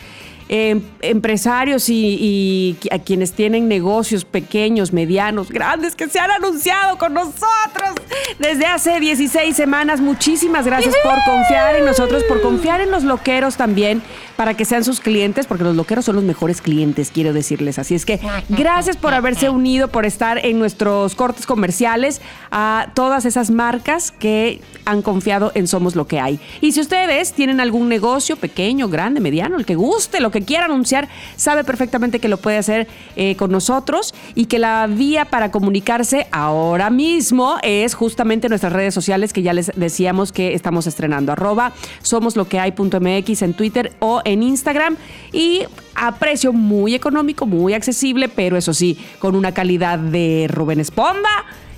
eh, empresarios y, a quienes tienen negocios pequeños, medianos, grandes, que se han anunciado con nosotros desde hace 16 semanas. Muchísimas gracias por confiar en nosotros, por confiar en los loqueros también, para que sean sus clientes, porque los loqueros son los mejores clientes, quiero decirles. Así es que gracias por haberse unido, por estar en nuestros cortes comerciales, a todas esas marcas que han confiado en Somos lo que hay. Y si ustedes tienen algún negocio pequeño, grande, mediano, el que guste, lo que quiera anunciar, sabe perfectamente que lo puede hacer eh, con nosotros y que la vía para comunicarse ahora mismo es justamente nuestras redes sociales que ya les decíamos que estamos estrenando. Arroba somos lo que hay punto MX en Twitter o en Instagram y a precio muy económico, muy accesible, pero eso sí, con una calidad de Rubén Esponda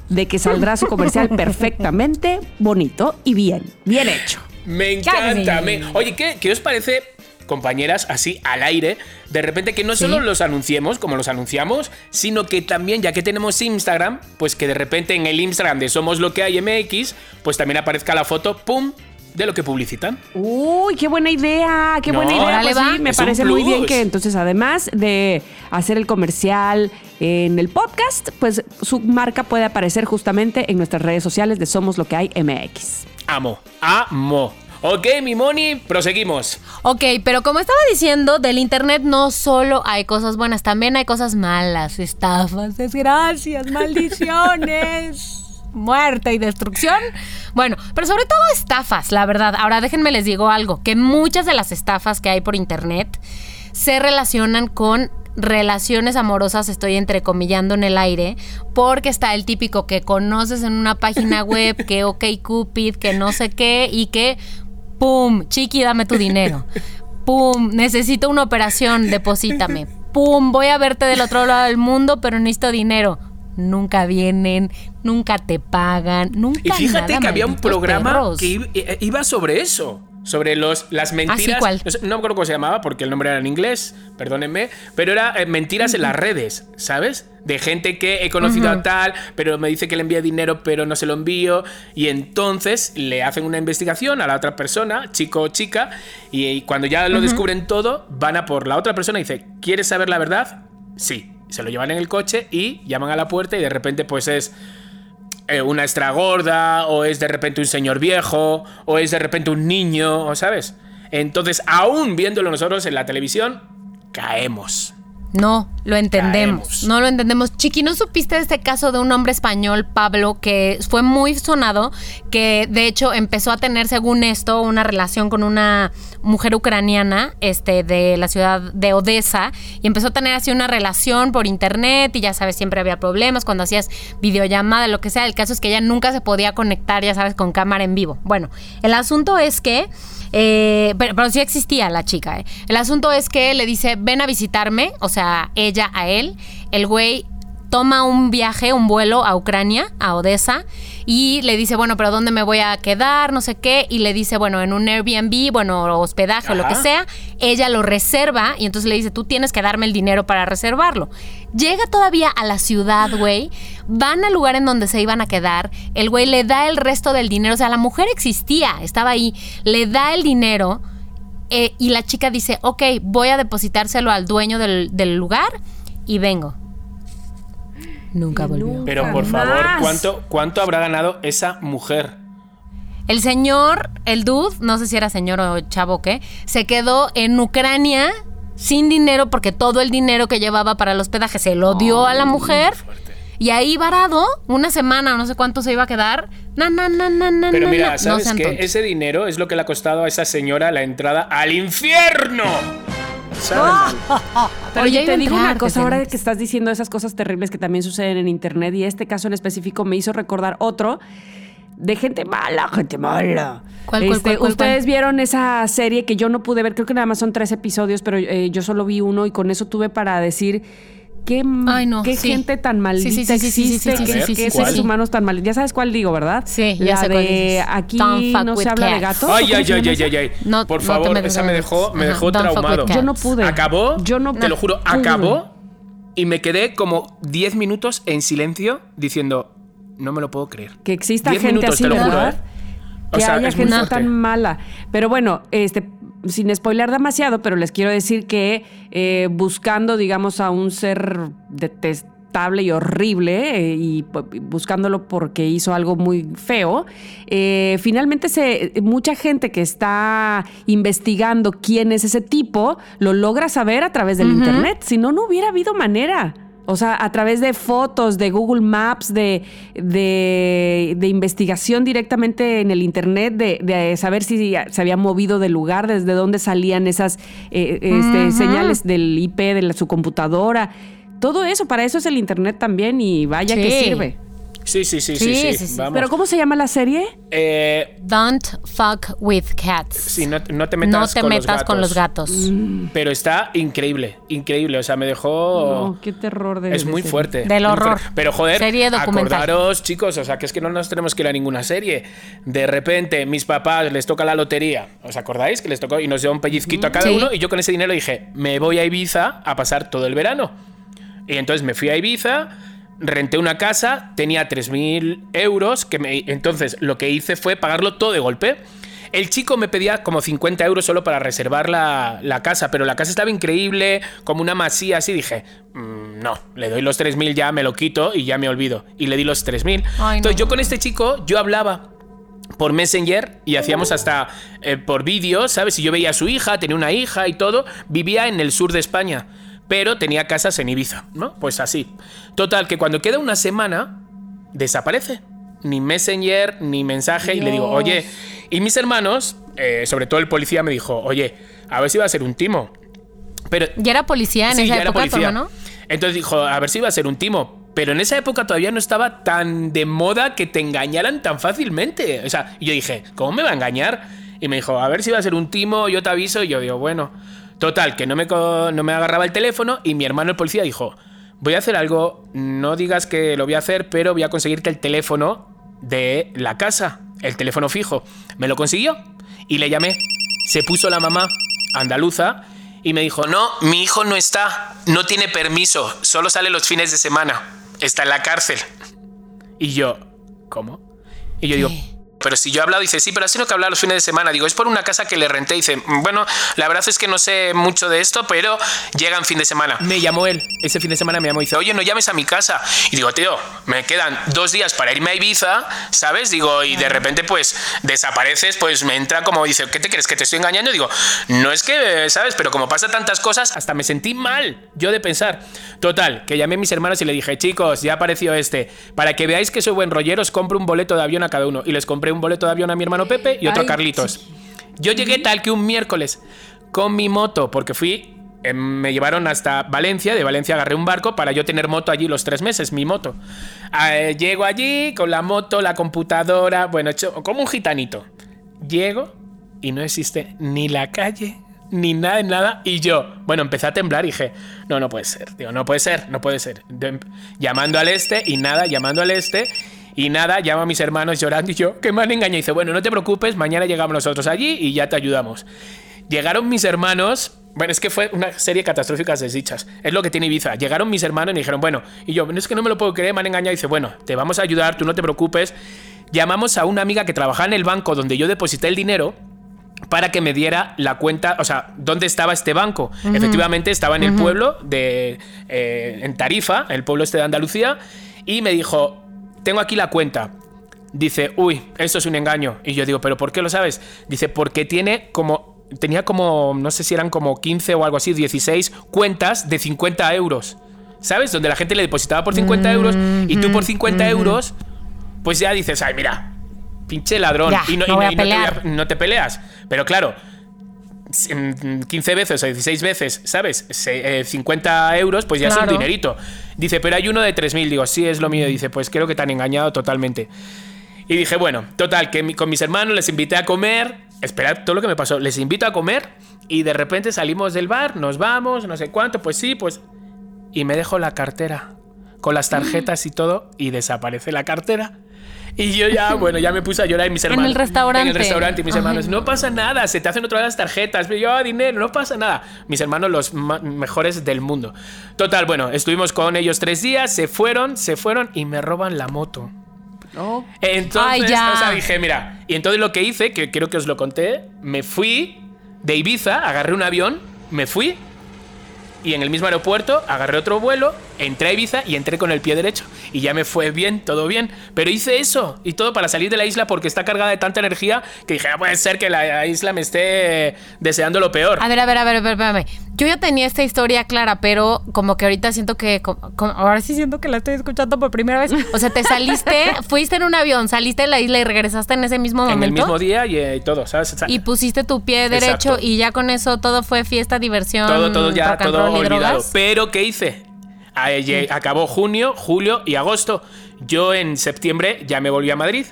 de que saldrá su comercial perfectamente bonito y bien, bien hecho. Me encanta. me- Oye, ¿qué, qué os parece, compañeras, así al aire, de repente que no solo los anunciemos como los anunciamos, sino que también, ya que tenemos Instagram, pues que de repente en el Instagram de Somos lo que hay MX, pues también aparezca la foto, ¡pum! de lo que publicitan. Uy, qué buena idea, qué No, buena idea. Pues sí, me parece muy bien que entonces además de hacer el comercial en el podcast, pues su marca puede aparecer justamente en nuestras redes sociales de Somos Lo que hay MX. Amo, amo. Ok, mi Moni, proseguimos. Ok, pero como estaba diciendo, del internet no solo hay cosas buenas, también hay cosas malas, estafas, desgracias, maldiciones. Muerte y destrucción. Bueno, pero sobre todo estafas, la verdad. Ahora déjenme les digo algo, que muchas de las estafas que hay por internet se relacionan con relaciones amorosas, estoy entrecomillando en el aire, porque está el típico que conoces en una página web, que ok Cupid, que no sé qué, y que ¡pum! Chiqui, dame tu dinero. ¡Pum! Necesito una operación, deposítame. ¡Pum! Voy a verte del otro lado del mundo, pero necesito dinero. Nunca vienen, nunca te pagan, nunca Y fíjate nada, que había un programa perros. que eh, iba sobre eso. Sobre los, las mentiras. ¿cuál? No, sé- no me acuerdo cómo se llamaba porque el nombre era en inglés, perdónenme. Pero era eh, mentiras en las redes, ¿sabes? De gente que he conocido a tal, pero me dice que le envía dinero, pero no se lo envío. Y entonces le hacen una investigación a la otra persona, chico o chica. Y, y cuando ya lo descubren todo, van a por la otra persona y dice: ¿Quieres saber la verdad? Sí. Se lo llevan en el coche y llaman a la puerta y de repente, pues es eh, una extra gorda, o es de repente un señor viejo, o es de repente un niño, ¿o ¿sabes? Entonces, aún viéndolo nosotros en la televisión, caemos. No, lo entendemos. Caemos. No lo entendemos. Chiqui, ¿no supiste de este caso de un hombre español, Pablo, que fue muy sonado, que de hecho empezó a tener, según esto, una relación con una mujer ucraniana este, de la ciudad de Odessa y empezó a tener así una relación por internet y ya sabes, siempre había problemas cuando hacías videollamada, lo que sea. El caso es que ella nunca se podía conectar, ya sabes, con cámara en vivo. Bueno, el asunto es que... Eh, pero, sí existía la chica. ¿eh? El asunto es que le dice, ven a visitarme, o sea, ella a él. El güey toma un viaje, un vuelo a Ucrania, a Odessa, y le dice, bueno, pero ¿dónde me voy a quedar? No sé qué. Y le dice, bueno, en un Airbnb, bueno, hospedaje o lo que sea. Ella lo reserva y entonces le dice, tú tienes que darme el dinero para reservarlo. Llega todavía a la ciudad, güey. Van al lugar en donde se iban a quedar. El güey le da el resto del dinero. O sea, la mujer existía, estaba ahí. Le da el dinero. eh, y la chica dice, ok, voy a depositárselo al dueño del, del lugar y vengo. Nunca volvió. Pero por favor, ¿cuánto, ¿cuánto habrá ganado esa mujer? El señor, el dude, no sé si era señor o chavo o qué, se quedó en Ucrania sin dinero porque todo el dinero que llevaba para el hospedaje se lo dio a la mujer. Y ahí varado, una semana o no sé cuánto se iba a quedar. Na, na, na, na, na, Pero na, mira, na. ¿sabes no qué? tontos. Ese dinero es lo que le ha costado a esa señora la entrada al infierno. ¿Sabes? Pero Oye, yo te digo una cosa, ahora que estás diciendo esas cosas terribles que también suceden en internet y este caso en específico me hizo recordar otro de gente mala, gente mala. ¿Cuál, cuál, Este, cuál, cuál, Ustedes cuál? vieron esa serie que yo no pude ver, creo que nada más son tres episodios, pero eh, yo solo vi uno y con eso tuve para decir qué, Ay, no, qué sí. gente tan maldita existe, qué, seres humanos tan malditos. Ya sabes cuál digo, ¿verdad? Sí, ya La sé cuál de dices. aquí Don't no se habla de gatos. Ay, ¿cómo ay, ay, ay, ay, ay. No- Por favor, esa me dejó, me dejó traumado. Yo no pude. Acabó, Yo no te lo juro, pude. acabó y me quedé como 10 minutos en silencio diciendo, no me lo puedo creer. Que exista 10 gente minutos, así, te lo juro, ¿verdad? ¿eh? O que sea, haya gente tan mala. Pero bueno, este, sin spoiler demasiado, pero les quiero decir que eh, buscando, digamos, a un ser detestable y horrible, eh, y buscándolo porque hizo algo muy feo, eh, finalmente se, mucha gente que está investigando quién es ese tipo, lo logra saber a través del internet. Si no, no hubiera habido manera. O sea, a través de fotos, de Google Maps, de, de, de investigación directamente en el Internet, de, de saber si se había movido del lugar, desde dónde salían esas eh, este, señales del IP de la- su computadora. Todo eso, para eso es el Internet también y vaya que sirve. Sí, sí, sí, sí, Sí, sí, sí, sí. Vamos. Pero ¿cómo se llama la serie? Eh, Don't fuck with cats. sí, no, no te metas, no te con, metas los con los gatos. Pero está increíble, increíble. O sea, me dejó. No, qué terror de Es muy serie. fuerte. Del horror. fuerte. Pero joder, Serie documental. acordaros, chicos, o sea, que es que no nos tenemos que ir a ninguna serie. De repente, mis papás les toca la lotería. ¿Os acordáis? Que les tocó y nos dio un pellizquito a cada Sí. uno. Y yo con ese dinero dije, me voy a Ibiza a pasar todo el verano. Y entonces me fui a Ibiza, renté una casa, tenía 3.000 euros, que me, entonces lo que hice fue pagarlo todo de golpe. El chico me pedía como 50 euros solo para reservar la, la casa, pero la casa estaba increíble, como una masía así. Dije, "Mm, no, le doy los 3.000 ya, me lo quito y ya me olvido. Y le di los 3.000. Ay, Entonces no. yo con este chico, yo hablaba por Messenger y hacíamos hasta eh, por vídeo, ¿sabes? Y yo veía a su hija, tenía una hija y todo. Vivía en el sur de España, pero tenía casas en Ibiza, ¿no? Pues así. Total, que cuando queda una semana, desaparece. Ni Messenger, ni mensaje. Y le digo, oye. Y mis hermanos, eh, sobre todo el policía, me dijo, oye, a ver si va a ser un timo. Pero Ya era policía en Sí, esa ya era época, tu policía. hermano. Entonces dijo, a ver si iba a ser un timo. Pero en esa época todavía no estaba tan de moda que te engañaran tan fácilmente. O sea, y yo dije, ¿cómo me va a engañar? Y me dijo, a ver si va a ser un timo, yo te aviso. Y yo digo, bueno. Total, que no me, no me agarraba el teléfono y mi hermano el policía dijo, voy a hacer algo, no digas que lo voy a hacer, pero voy a conseguirte el teléfono de la casa, el teléfono fijo. Me lo consiguió y le llamé. Se puso la mamá andaluza y me dijo, no, mi hijo no está, no tiene permiso, solo sale los fines de semana, está en la cárcel. Y yo, ¿cómo? Y yo digo, pero si yo he hablado, dice, sí, pero así no que hablar los fines de semana. Digo, es por una casa que le renté. Dice, bueno, la verdad es que no sé mucho de esto, pero llega en fin de semana. Me llamó él, ese fin de semana me llamó y dice, oye, no llames a mi casa. Y digo, tío, me quedan dos días para irme a Ibiza, ¿sabes? Digo, y de repente, pues, desapareces, pues me entra como, dice, ¿qué te crees? ¿Que te estoy engañando? Digo, no es que, ¿sabes? Pero como pasa tantas cosas, hasta me sentí mal yo de pensar. Total, que llamé a mis hermanos y le dije, chicos, ya apareció este. Para que veáis que soy buen rollero, os compro un boleto de avión a cada uno. Y les compré un boleto de avión a mi hermano Pepe y otro a Carlitos. Yo llegué tal que un miércoles con mi moto, porque fui, eh, me llevaron hasta Valencia, de Valencia agarré un barco para yo tener moto allí los tres meses, mi moto. Eh, llego allí con la moto, la computadora, bueno, hecho como un gitanito. Llego y no existe ni la calle, ni nada, nada. Y yo, bueno, empecé a temblar y dije, no, no puede ser, digo, no puede ser, no puede ser. De- llamando al este y nada, llamando al este. Y nada, llamo a mis hermanos llorando y yo, que me han engañado. Y dice, bueno, no te preocupes, mañana llegamos nosotros allí y ya te ayudamos. Llegaron mis hermanos. Bueno, es que fue una serie catastrófica de desdichas. Es lo que tiene Ibiza. Llegaron mis hermanos y me dijeron, bueno, y yo, no es que no me lo puedo creer, me han engañado. Y dice, bueno, te vamos a ayudar, tú no te preocupes. Llamamos a una amiga que trabajaba en el banco donde yo deposité el dinero para que me diera la cuenta, o sea, dónde estaba este banco. Efectivamente, estaba en el pueblo de. eh, en Tarifa, el pueblo este de Andalucía, y me dijo: Tengo aquí la cuenta. Dice, uy, esto es un engaño. Y yo digo, ¿pero por qué lo sabes? Dice, porque tiene como. Tenía como, no sé si eran como 15 o algo así, 16 cuentas de 50 euros. ¿Sabes? Donde la gente le depositaba por 50 euros y tú por 50 euros, pues ya dices, ay, mira, pinche ladrón. Ya, y no, no y no te no peleas. Pero claro, 15 veces o 16 veces, ¿sabes? Se- eh, 50 euros, pues ya es Claro. un dinerito. Dice, pero hay uno de 3.000. Digo, sí, es lo mío. Dice, pues creo que te han engañado totalmente. Y dije, bueno, total, que con mis hermanos les invité a comer. Esperad todo lo que me pasó. Les invito a comer y de repente salimos del bar, nos vamos, no sé cuánto, pues sí, pues... Y me dejo la cartera con las tarjetas y todo y desaparece la cartera. Y yo ya, bueno, ya me puse a llorar y mis En hermanos. el restaurante. En el restaurante y mis hermanos, no. no pasa nada, se te hacen otra vez las tarjetas, pero yo, "Ah, dinero, no pasa nada. Mis hermanos, los mejores del mundo. Total, bueno, estuvimos con ellos tres días, se fueron, se fueron y me roban la moto. Entonces, Ay, ya. o sea, dije, mira, y entonces lo que hice, que creo que os lo conté, me fui de Ibiza, agarré un avión, me fui y en el mismo aeropuerto agarré otro vuelo, entré a Ibiza y entré con el pie derecho. Y ya me fue bien, todo bien. Pero hice eso y todo para salir de la isla porque está cargada de tanta energía que dije, "Ah, puede ser que la isla me esté deseando lo peor. A ver, a ver, a ver, espérame. Yo ya tenía esta historia clara, pero como que ahorita siento que. co- co- ahora sí siento que la estoy escuchando por primera vez. O sea, te saliste, fuiste en un avión, saliste de la isla y regresaste en ese mismo momento. en el mismo día y eh, todo, ¿sabes? Y pusiste tu pie derecho Exacto. y ya con eso todo fue fiesta, diversión. todo, todo ya, todo y olvidado. drogas. Pero, ¿qué hice? Ah, lle- Acabó junio, julio y agosto. Yo en septiembre ya me volví a Madrid.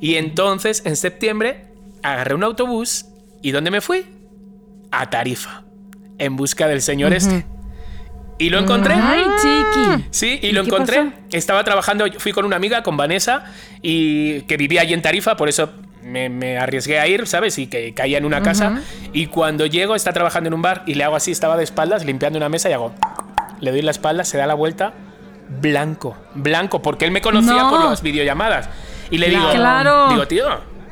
Y entonces, en septiembre, agarré un autobús. ¿Y dónde me fui? A Tarifa. En busca del señor este. Y lo encontré. Ay, chiqui. Sí, y lo encontré. pasó? Estaba trabajando, fui con una amiga, con Vanessa, y que vivía allí en Tarifa, por eso me, me arriesgué a ir, ¿sabes? Y que caía en una casa. Y cuando llego, está trabajando en un bar y le hago así, estaba de espaldas, limpiando una mesa y hago. Le doy la espalda, se da la vuelta, blanco, blanco, porque él me conocía No. por las videollamadas. Y le digo, Claro. digo, tío,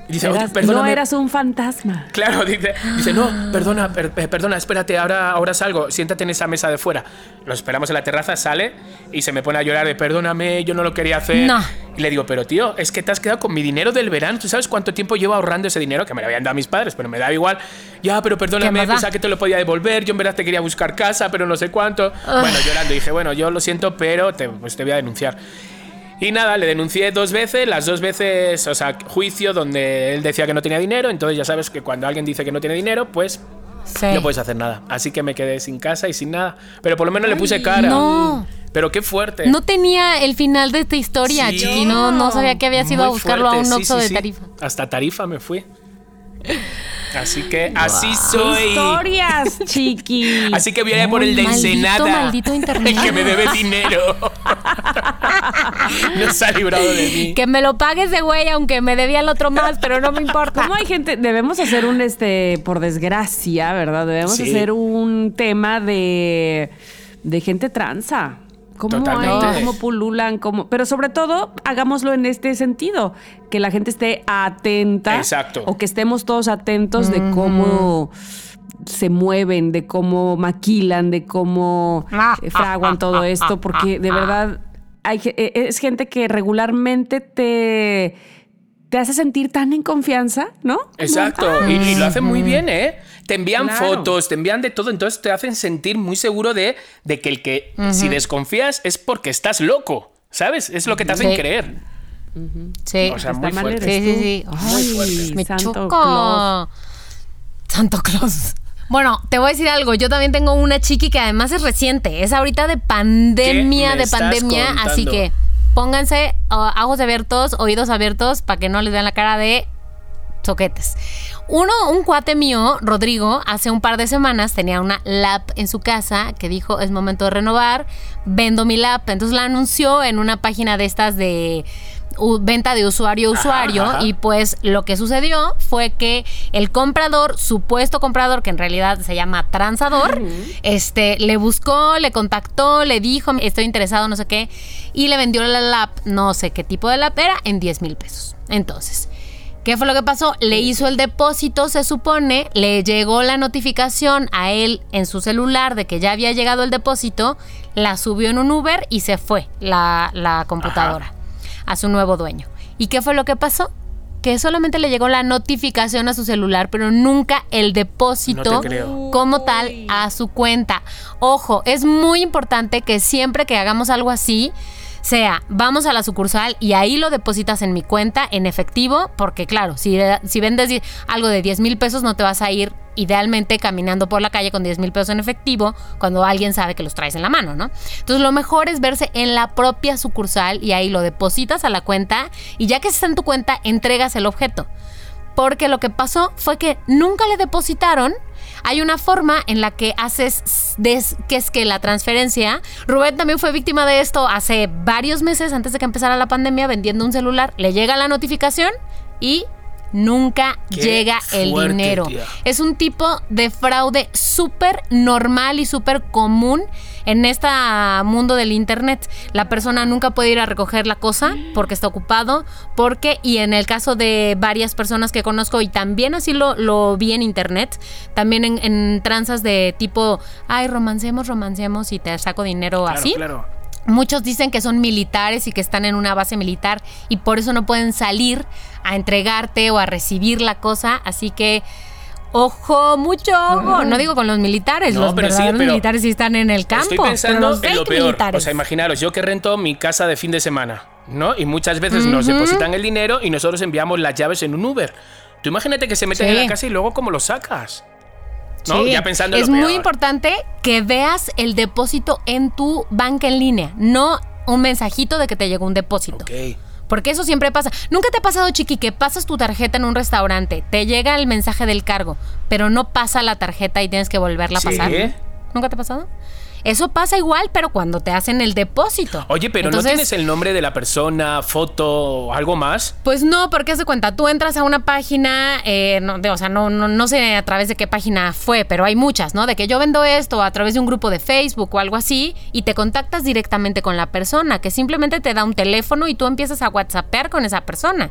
Y dice, Eras- no perdóname. eras un fantasma. Claro, dice, dice no, perdona, per- eh, perdona, espérate, ahora, ahora salgo, siéntate en esa mesa de fuera. Lo esperamos en la terraza, sale y se me pone a llorar de perdóname, yo no lo quería hacer. No. Y le digo, pero tío, es que te has quedado con mi dinero del verano. ¿Tú sabes cuánto tiempo llevo ahorrando ese dinero? Que me lo habían dado mis padres, pero me da igual. Ya, pero ¿Qué perdóname, pensaba que te lo podía devolver. Yo en verdad te quería buscar casa, pero no sé cuánto. Bueno, llorando, dije, bueno, yo lo siento, pero te, pues te voy a denunciar. Y nada, le denuncié dos veces, las dos veces, o sea, juicio donde él decía que no tenía dinero, entonces ya sabes que cuando alguien dice que no tiene dinero, pues Sí. no puedes hacer nada. Así que me quedé sin casa y sin nada. Pero por lo menos le puse cara. no. Pero qué fuerte. No tenía el final de esta historia, Sí. chiqui. No, no sabía que habías ido a buscarlo a un Oxxo sí, de. Tarifa. Hasta Tarifa me fui. Así que así soy. Historias, chiqui. Así que voy a ir por el de Maldito, Ensenada. maldito internet. El que me debe dinero. no se ha librado de mí. Que me lo pagues de güey, aunque me debía el otro más, pero no me importa. ¿Cómo hay gente? Debemos hacer un, este, por desgracia, ¿verdad? Debemos Sí. hacer un tema de, de gente transa. ¿Cómo, hay, cómo pululan? Cómo, pero sobre todo, hagámoslo en este sentido, que la gente esté atenta. Exacto. O que estemos todos atentos de cómo se mueven, de cómo maquilan, de cómo eh, fraguan todo esto, porque de verdad hay, eh, es gente que regularmente te, te hace sentir tan en confianza, ¿no? Exacto, y, y lo hacen muy bien, ¿eh? Te envían Claro. fotos, te envían de todo, entonces te hacen sentir muy seguro de, de que el que si desconfías es porque estás loco, ¿sabes? Es lo que te hacen Sí. creer. Sí. O sea, muy fuerte. Sí, sí, tú. sí. Ay, me Santo choco. Claus. Santo Claus. Bueno, te voy a decir algo. Yo también tengo una chiqui que además es reciente. Es ahorita de pandemia, ¿Qué me de estás pandemia. Así que pónganse uh, ojos abiertos, oídos abiertos, para que no les vean la cara de soquetes. Uno, un cuate mío, Rodrigo, hace un par de semanas tenía una lap en su casa que dijo es momento de renovar, vendo mi lap. Entonces la anunció en una página de estas de venta de usuario a usuario ajá. y pues lo que sucedió fue que el comprador, supuesto comprador, que en realidad se llama transador, este, le buscó, le contactó, le dijo, estoy interesado, no sé qué, y le vendió la lap, no sé qué tipo de lap era, en 10 mil pesos. Entonces, ¿Qué fue lo que pasó? Le hizo el depósito, se supone, le llegó la notificación a él en su celular de que ya había llegado el depósito, la subió en un Uber y se fue la, la computadora a su nuevo dueño. ¿Y qué fue lo que pasó? Que solamente le llegó la notificación a su celular, pero nunca el depósito No como tal a su cuenta. Ojo, es muy importante que siempre que hagamos algo así, sea, vamos a la sucursal y ahí lo depositas en mi cuenta en efectivo, porque claro, si, si vendes algo de 10 mil pesos, no te vas a ir idealmente caminando por la calle con 10 mil pesos en efectivo cuando alguien sabe que los traes en la mano, ¿no? Entonces lo mejor es verse en la propia sucursal y ahí lo depositas a la cuenta y ya que está en tu cuenta, entregas el objeto. Porque lo que pasó fue que nunca le depositaron. Hay una forma en la que haces, des- que es que la transferencia, Rubén también fue víctima de esto hace varios meses antes de que empezara la pandemia vendiendo un celular, le llega la notificación y nunca Qué llega el fuerte, dinero. tía. Es un tipo de fraude súper normal y súper común en este mundo del internet. La persona nunca puede ir a recoger la cosa porque está ocupado, porque, y en el caso de varias personas que conozco, y también así lo, lo vi en internet, también en, en tranzas de tipo, ay, romancemos, romancemos y te saco dinero Claro, así. claro. Muchos dicen que son militares y que están en una base militar y por eso no pueden salir a entregarte o a recibir la cosa. Así que, ojo, mucho ojo. No digo con los militares, No, los pero sí, verdaderos pero militares sí están en el campo. Estoy pensando los en lo peor. militares. O sea, imaginaros, yo que rento mi casa de fin de semana, ¿no? Y muchas veces nos depositan el dinero y nosotros enviamos las llaves en un Uber. Tú imagínate que se meten Sí. en la casa y luego cómo lo sacas. ¿No? Sí. Ya pensando en Es lo muy peor. importante que veas el depósito en tu banca en línea, no un mensajito de que te llegó un depósito. Ok. Porque eso siempre pasa. ¿Nunca te ha pasado, Chiqui, que pasas tu tarjeta en un restaurante, te llega el mensaje del cargo, pero no pasa la tarjeta y tienes que volverla a Sí. pasar? ¿Nunca te ha pasado? Eso pasa igual, pero cuando te hacen el depósito. Oye, pero Entonces, ¿no tienes el nombre de la persona, foto o algo más? Pues no, porque haz de cuenta, tú entras a una página, eh, no, de- o sea, no, no, no sé a través de qué página fue, pero hay muchas, ¿no? De que yo vendo esto a través de un grupo de Facebook o algo así, y te contactas directamente con la persona, que simplemente te da un teléfono y tú empiezas a WhatsAppear con esa persona.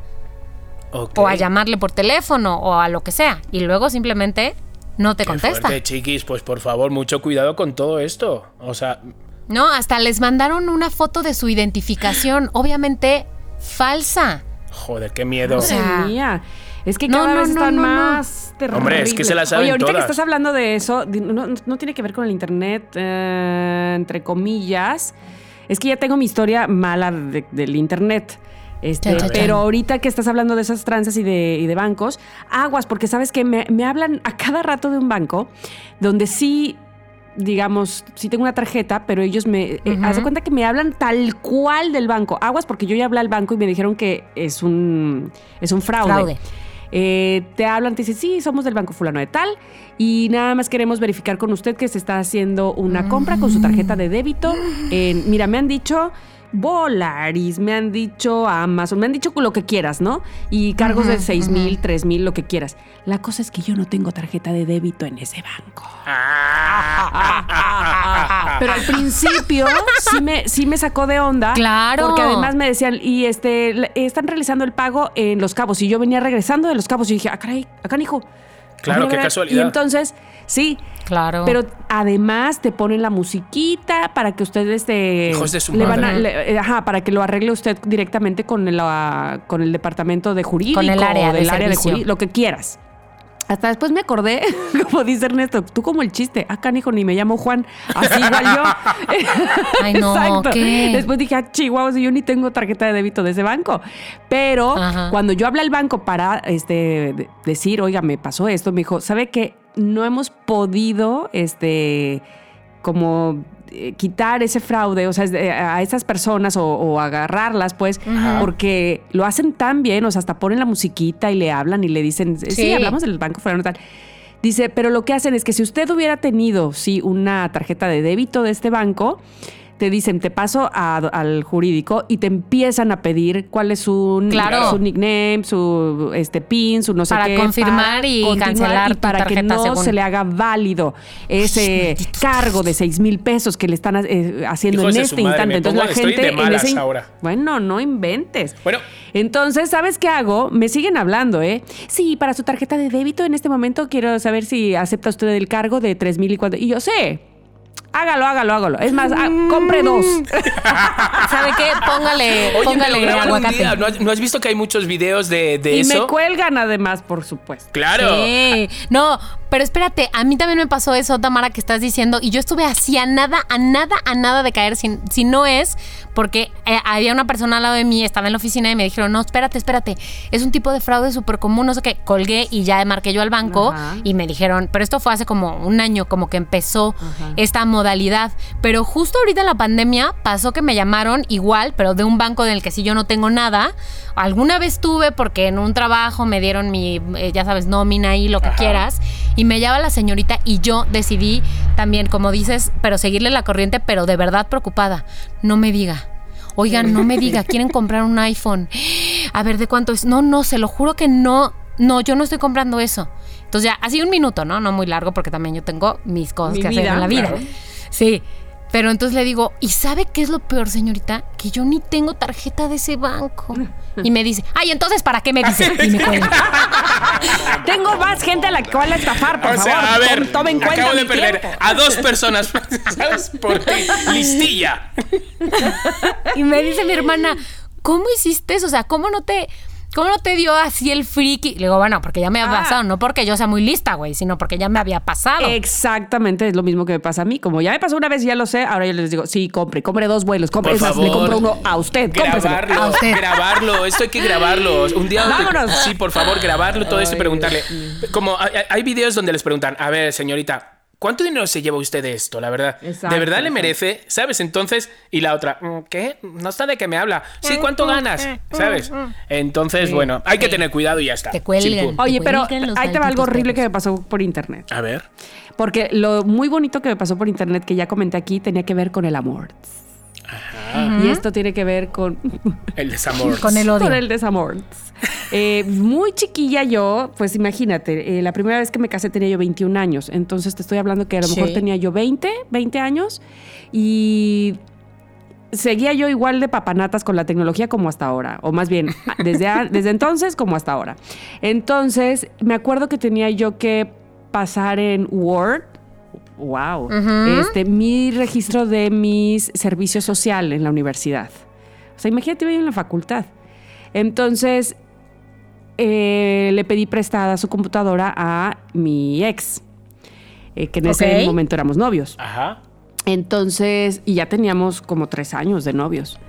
O a llamarle por teléfono o a lo que sea. Y luego simplemente no te Qué contesta. fuerte, chiquis, pues por favor, mucho cuidado con todo esto. O sea, No, hasta les mandaron una foto de su identificación, obviamente falsa. joder, qué miedo. O sea, Madre mía. Es que No, cada no, vez no, están no, no. más terribles. Hombre, es que se las saben Oye, ahorita todas. que estás hablando de eso, no tiene que ver con el internet, eh, entre comillas. Es que ya tengo mi historia mala de- del internet. Este, pero ahorita que estás hablando de esas tranzas y de, y de bancos, aguas, porque sabes que me, me hablan a cada rato de un banco donde sí, digamos, sí tengo una tarjeta, pero ellos me. eh, Ujú. haz de cuenta que me hablan tal cual del banco. Aguas, porque yo ya hablé al banco y me dijeron que es un, es un fraude. Fraude. Eh, te hablan, te dicen, sí, somos del banco fulano de tal y nada más queremos verificar con usted que se está haciendo una compra con su tarjeta de débito. mira, me han dicho Volaris, me han dicho Amazon, me han dicho lo que quieras, ¿no? Y cargos de 6 mil, 3 mil, lo que quieras. La cosa es que yo no tengo tarjeta de débito en ese banco. Pero al principio sí me, sí me sacó de onda. Claro. Porque además me decían, y este, están realizando el pago en Los Cabos. Y yo venía regresando de Los Cabos y dije, ah, caray, acá, hijo. Claro, qué casualidad. Y entonces, sí. Claro. Pero además te ponen la musiquita para que usted este, Hijos de su le van a- le- eh, ajá, para que lo arregle usted directamente con el, ah, con el departamento de jurídico Con el área o del de área de jurídico, lo que quieras. Hasta después me acordé, como dice Ernesto, tú como el chiste, ah, canijo, ni me llamo Juan, así igual yo. Ay, no, ¿qué? Después dije, ah, chihuahua, si yo ni tengo tarjeta de débito de ese banco. Pero Ajá. cuando yo hablé al banco para este, de- decir, oiga, me pasó esto, me dijo, ¿sabe qué? No hemos podido, este, como eh, quitar ese fraude, o sea, a esas personas o, o agarrarlas, pues, porque lo hacen tan bien, o sea, hasta ponen la musiquita y le hablan y le dicen, sí, Sí. hablamos del banco fulano tal. Dice, pero lo que hacen es que si usted hubiera tenido, sí, una tarjeta de débito de este banco, te dicen, te paso a- al jurídico y te empiezan a pedir cuál es su, Claro. su nickname, su este pin, su no sé Para qué. confirmar y cancelar y tu para que no según. se le haga válido ese cargo de 6 mil pesos que le están eh, haciendo en este madre, instante. Entonces la estoy gente de en malas ese in- ahora. Bueno, no inventes. Bueno. Entonces, ¿sabes qué hago? Me siguen hablando, ¿eh? Sí, para su tarjeta de débito en este momento quiero saber si acepta usted el cargo de 3 mil y cuánto. Y yo sé. Hágalo, hágalo, hágalo. Es más, ah, compre dos. ¿Sabe qué? Póngale, Oye, póngale aguacate. día. ¿No has, no has visto que hay muchos videos de, de y eso? me cuelgan además, por supuesto. Claro. Sí. No, pero espérate, a mí también me pasó eso, Tamara, que estás diciendo, y yo estuve así a nada, a nada, a nada de caer, si, si no es porque eh, había una persona al lado de mí, estaba en la oficina y me dijeron, no, espérate, espérate, es un tipo de fraude súper común, no sé qué, colgué y ya marqué yo al banco Ajá. y me dijeron, pero esto fue hace como un año, como que empezó esta modalidad, pero justo ahorita en la pandemia pasó que me llamaron igual, pero de un banco del que sí yo no tengo nada, alguna vez tuve porque en un trabajo me dieron mi, eh, ya sabes, nómina y lo que quieras, y me llama la señorita y yo decidí también, como dices, pero seguirle la corriente, pero de verdad preocupada, no me diga. Oigan, no me diga, quieren comprar un iPhone. A ver, ¿de cuánto es? No, no, se lo juro que no. No, yo no estoy comprando eso. Entonces ya, así un minuto, ¿no? No muy largo porque también yo tengo mis cosas Mi que hacer en la vida. claro. Sí. Pero entonces le digo, ¿y sabe qué es lo peor, señorita? Que yo ni tengo tarjeta de ese banco. Y me dice, ay, entonces, ¿para qué me dice? Y me cuelga. Tengo más gente a la cual estafar, por o sea, favor. a ver, Tom- Tomen cuenta acabo de perder tiempo. a dos personas, ¿sabes? Por ti. Listilla. Y me dice mi hermana, ¿cómo hiciste eso? O sea, ¿cómo no te, cómo no te dio así el friki? Le digo, bueno, porque ya me ha Ah. pasado, no porque yo sea muy lista, güey, sino porque ya me había pasado. Exactamente, es lo mismo que me pasa a mí. Como ya me pasó una vez y ya lo sé, ahora yo les digo, sí, compre, compre dos vuelos, compre, Por favor. le compro uno a usted. Grabarlo, A usted. grabarlo, esto hay que grabarlo. Un día, Vámonos. sí, por favor, grabarlo todo esto y preguntarle. Como hay, hay videos donde les preguntan, a ver, señorita, ¿cuánto dinero se lleva usted de esto? La verdad, Exacto, ¿de verdad le merece? ¿Sabes? Entonces, y la otra, "Mm, ¿qué? No está de qué me habla. Sí, ¿cuánto ganas? ¿Sabes? Entonces, bueno, hay que tener cuidado y ya está. Te cuelgan. Chimpún. Oye, Te pero ahí te va algo horrible que me pasó por internet. A ver. Porque lo muy bonito que me pasó por internet, que ya comenté aquí, tenía que ver con el amor. Y esto tiene que ver con, El desamor. Con el odio. con el desamor. Eh, muy chiquilla yo, pues imagínate, eh, la primera vez que me casé tenía yo 21 años. Entonces te estoy hablando que a lo mejor tenía yo 20, 20 años. Y seguía yo igual de papanatas con la tecnología como hasta ahora, o más bien, desde, a- desde entonces como hasta ahora. Entonces, me acuerdo que tenía yo que pasar en Word, wow, este, mi registro de mis servicios social en la universidad. O sea, imagínate yo en la facultad. Entonces, eh, le pedí prestada su computadora a mi ex, eh, que en ese momento éramos novios. Ajá. Entonces, y ya teníamos como tres años de novios.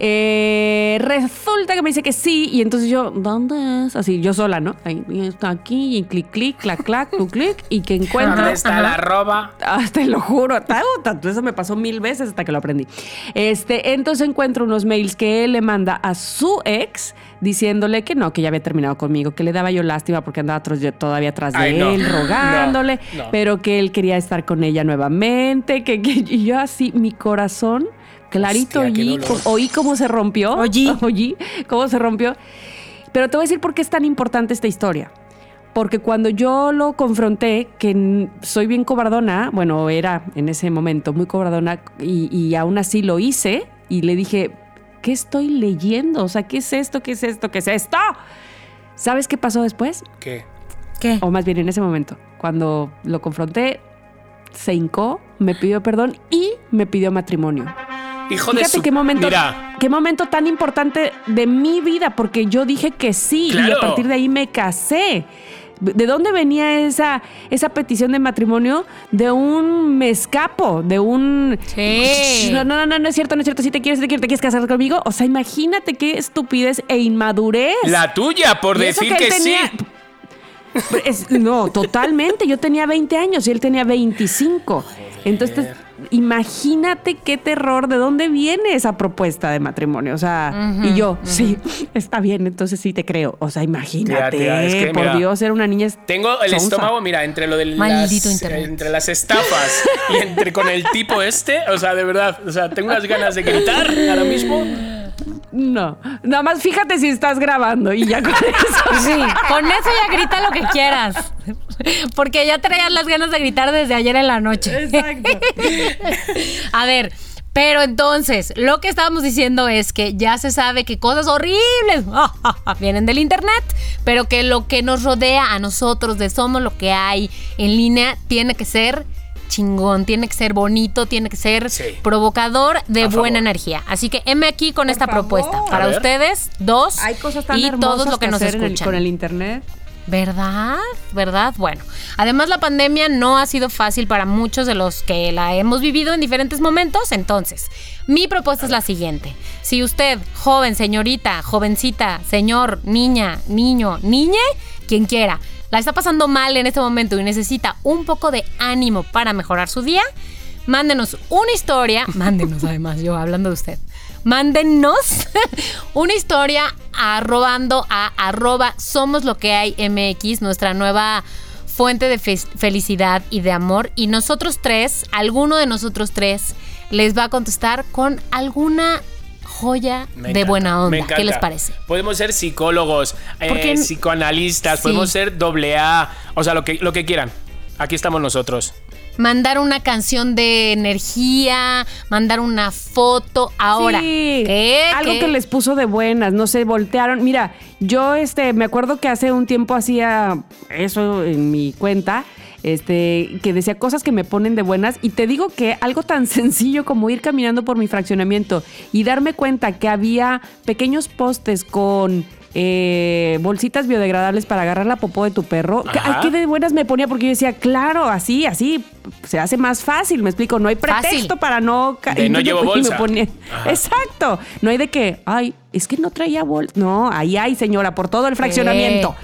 Eh, resulta que me dice que sí, y entonces yo, ¿dónde es? Así, yo sola, ¿no? Ahí está aquí, y clic, clic, clac, clac, clic, clic, y que encuentro. ¿Dónde está la arroba? Ah, te lo juro, ta- ta- eso me pasó mil veces hasta que lo aprendí. Este, entonces encuentro unos mails que él le manda a su ex diciéndole que no, que ya había terminado conmigo, que le daba yo lástima porque andaba todavía atrás de Ay, no. él, rogándole, No, no. pero que él quería estar con ella nuevamente, que, que- y yo así, mi corazón clarito Hostia, oí, oí cómo se rompió. Oí. Oí cómo se rompió. Pero te voy a decir por qué es tan importante esta historia. Porque cuando yo lo confronté, que soy bien cobardona, bueno, era en ese momento muy cobardona, y, y aún así lo hice, y le dije, ¿qué estoy leyendo? O sea, ¿qué es esto? ¿Qué es esto? ¿Qué es esto? ¿Sabes qué pasó después? ¿Qué? ¿Qué? O más bien en ese momento, cuando lo confronté, se hincó, me pidió perdón y me pidió matrimonio. Hijo de Fíjate su... qué momento, Mira, qué momento tan importante de mi vida, porque yo dije que sí y a partir de ahí me casé. ¿De dónde venía esa, esa petición de matrimonio? De un me escapo, de un... Sí. No, no, no, no es cierto, no es cierto. Si te quieres, te quieres, te quieres casar conmigo. O sea, imagínate qué estupidez e inmadurez. la tuya, por Y decir que que, él tenía- sí. Es- no, totalmente. Yo tenía 20 años y él tenía 25. Entonces, imagínate qué terror, de dónde viene esa propuesta de matrimonio. O sea, y yo, sí, está bien, entonces sí te creo. O sea, imagínate, Tía, tía, es que, por mira, Dios, era una niña. Tengo el estómago, mira, entre lo de Maldito las, internet. entre las estafas y entre con el tipo este, o sea, de verdad, o sea, tengo unas ganas de gritar ahora mismo. No, nada más fíjate si estás grabando y ya con eso. Sí, con eso ya grita lo que quieras. Porque ya traías las ganas de gritar desde ayer en la noche. Exacto. A ver, pero entonces, lo que estábamos diciendo es que ya se sabe que cosas horribles vienen del internet, pero que lo que nos rodea a nosotros de somos lo que hay en línea tiene que ser chingón, tiene que ser bonito, tiene que ser Sí. provocador de A buena favor. energía. Así que heme aquí con esta favor. propuesta. Para ustedes, dos Hay cosas tan y hermosas todos lo que, nos hacer en el- escuchan. con el internet. ¿Verdad? ¿Verdad? Bueno, además la pandemia no ha sido fácil para muchos de los que la hemos vivido en diferentes momentos, entonces, mi propuesta es la siguiente. Si usted, joven, señorita, jovencita, señor, niña, niño, niñe, quien quiera, la está pasando mal en este momento y necesita un poco de ánimo para mejorar su día, mándenos una historia, mándenos además, yo hablando de usted, mándenos una historia arrobando a arroba somos lo que hay MX, nuestra nueva fuente de fe- felicidad y de amor. Y nosotros tres, alguno de nosotros tres, les va a contestar con alguna joya Me de encanta, buena onda. ¿Qué les parece? Podemos ser psicólogos, eh, psicoanalistas, Sí. podemos ser doble A, o sea, lo que, lo que quieran. Aquí estamos nosotros. Mandar una canción de energía, mandar una foto. Ahora, Sí, ¿qué? Algo ¿Qué? que les puso de buenas, no se voltearon. Mira, yo este, me acuerdo que hace un tiempo hacía eso en mi cuenta, este, que decía cosas que me ponen de buenas. Y te digo que algo tan sencillo como ir caminando por mi fraccionamiento y darme cuenta que había pequeños postes con eh, bolsitas biodegradables para agarrar la popó de tu perro. Ay, qué de buenas me ponía porque yo decía, claro, así, así se hace más fácil, me explico, no hay Fácil. pretexto para no... De y no llevo me bolsa. ponía-. Exacto. No hay de que, ay, es que no traía bolsa. No, ahí hay, señora, por todo el fraccionamiento.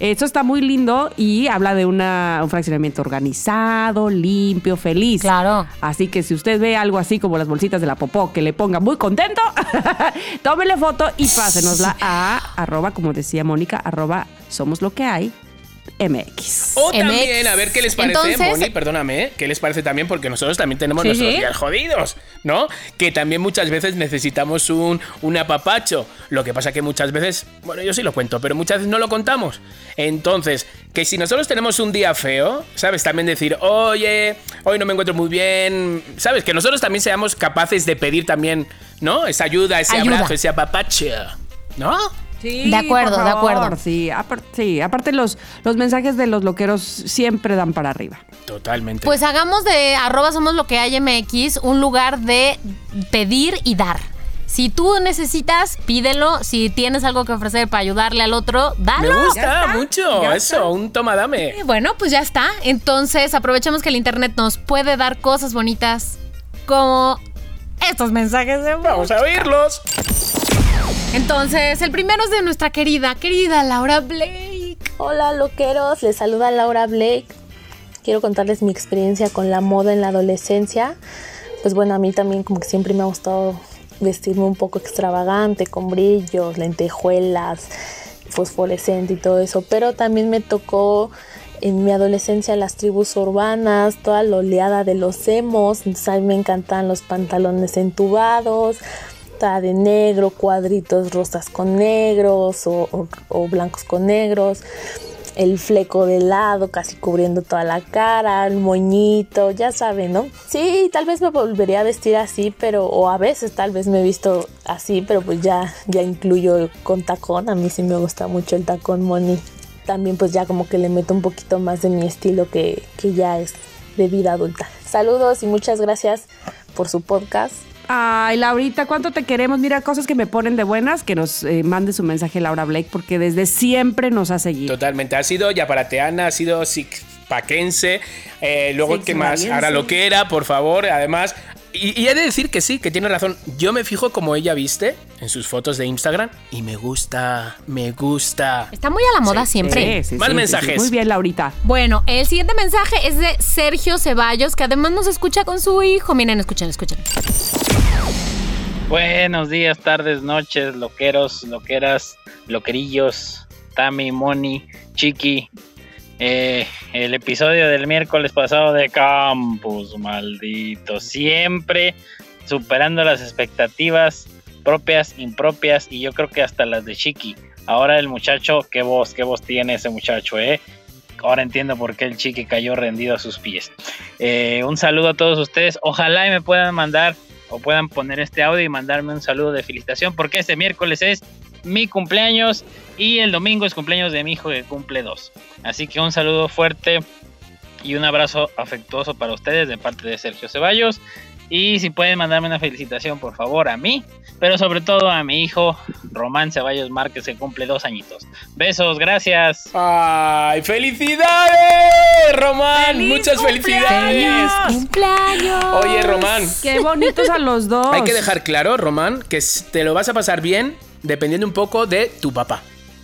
Eso está muy lindo y habla de una, un fraccionamiento organizado, limpio, feliz. Claro. Así que si usted ve algo así como las bolsitas de la popó que le ponga muy contento, tómele foto y pásenosla a arroba, como decía Mónica, arroba somos lo que hay MX. O MX. también, a ver qué les parece, Entonces- Moni, perdóname, ¿eh? ¿qué les parece también? Porque nosotros también tenemos Sí, nuestros días jodidos, ¿no? Que también muchas veces necesitamos un, un apapacho. Lo que pasa que muchas veces, bueno, yo sí lo cuento, pero muchas veces no lo contamos. Entonces, que si nosotros tenemos un día feo, ¿sabes? También decir, oye, hoy no me encuentro muy bien, ¿sabes? Que nosotros también seamos capaces de pedir también, ¿no? Esa ayuda, ese Ayuda. abrazo, ese apapacho, ¿no? Sí, De acuerdo, por de acuerdo. Sí, apar- sí, aparte los, los mensajes de los loqueros siempre dan para arriba. Totalmente. Pues hagamos de arroba somos lo que hay MX un lugar de pedir y dar. Si tú necesitas, pídelo. Si tienes algo que ofrecer para ayudarle al otro, me dalo. gusta mucho eso, un toma dame. Y Bueno, pues ya está. Entonces aprovechemos que el internet nos puede dar cosas bonitas como estos mensajes de voz. Vamos a oírlos. Entonces, el primero es de nuestra querida, querida Laura Blake. Hola loqueros, les saluda Laura Blake. Quiero contarles mi experiencia con la moda en la adolescencia. Pues bueno, a mí también como que siempre me ha gustado vestirme un poco extravagante, con brillos, lentejuelas, fosforescente y todo eso. Pero también me tocó en mi adolescencia las tribus urbanas, toda la oleada de los emos. Entonces a mí me encantaban los pantalones entubados, de negro, cuadritos rosas con negros o, blancos con negros, el fleco de lado casi cubriendo toda la cara, el moñito, ya saben, ¿no? Sí, tal vez me volvería a vestir así, pero o a veces tal vez me he visto así, pero pues ya ya incluyo con tacón, a mí sí me gusta mucho el tacón moni. También pues ya como que le meto un poquito más de mi estilo que, que ya es de vida adulta. Saludos y muchas gracias por su podcast. Ay, Laurita, ¿cuánto te queremos? Mira, cosas que me ponen de buenas, que nos eh, mande su mensaje Laura Blake, porque desde siempre nos ha seguido. Totalmente. Ha sido yaparateana, ha sido sixpackense. Eh, luego, ¿qué más? Ahora lo que era, por favor. Además, y, y he de decir que sí, que tiene razón. Yo me fijo como ella viste en sus fotos de Instagram y me gusta, me gusta. Está muy a la moda siempre. Sí, sí, Más sí, sí, mensajes. sí. Muy bien, Laurita. Bueno, el siguiente mensaje es de Sergio Ceballos, que además nos escucha con su hijo. Miren, escuchen, escuchen. Buenos días, tardes, noches, loqueros, loqueras, loquerillos, Tami, Moni, Chiqui. Eh, el episodio del miércoles pasado de Campus, maldito. Siempre superando las expectativas propias, impropias y yo creo que hasta las de Chiqui. Ahora el muchacho, qué voz, qué voz tiene ese muchacho, eh. Ahora entiendo por qué el Chiqui cayó rendido a sus pies. Eh, un saludo a todos ustedes. Ojalá y me puedan mandar o puedan poner este audio y mandarme un saludo de felicitación porque este miércoles es mi cumpleaños y el domingo es cumpleaños de mi hijo que cumple dos. Así que un saludo fuerte y un abrazo afectuoso para ustedes de parte de Sergio Ceballos. Y si pueden mandarme una felicitación, por favor, a mí, pero sobre todo a mi hijo Román Ceballos Márquez, que cumple dos añitos. Besos, gracias. ¡Ay, felicidades, Román! ¡Feliz ¡Muchas felicidades! ¡Cumpleaños! Oye, Román, Qué bonitos a los dos. hay que dejar claro, Román, que te lo vas a pasar bien dependiendo un poco de tu papá.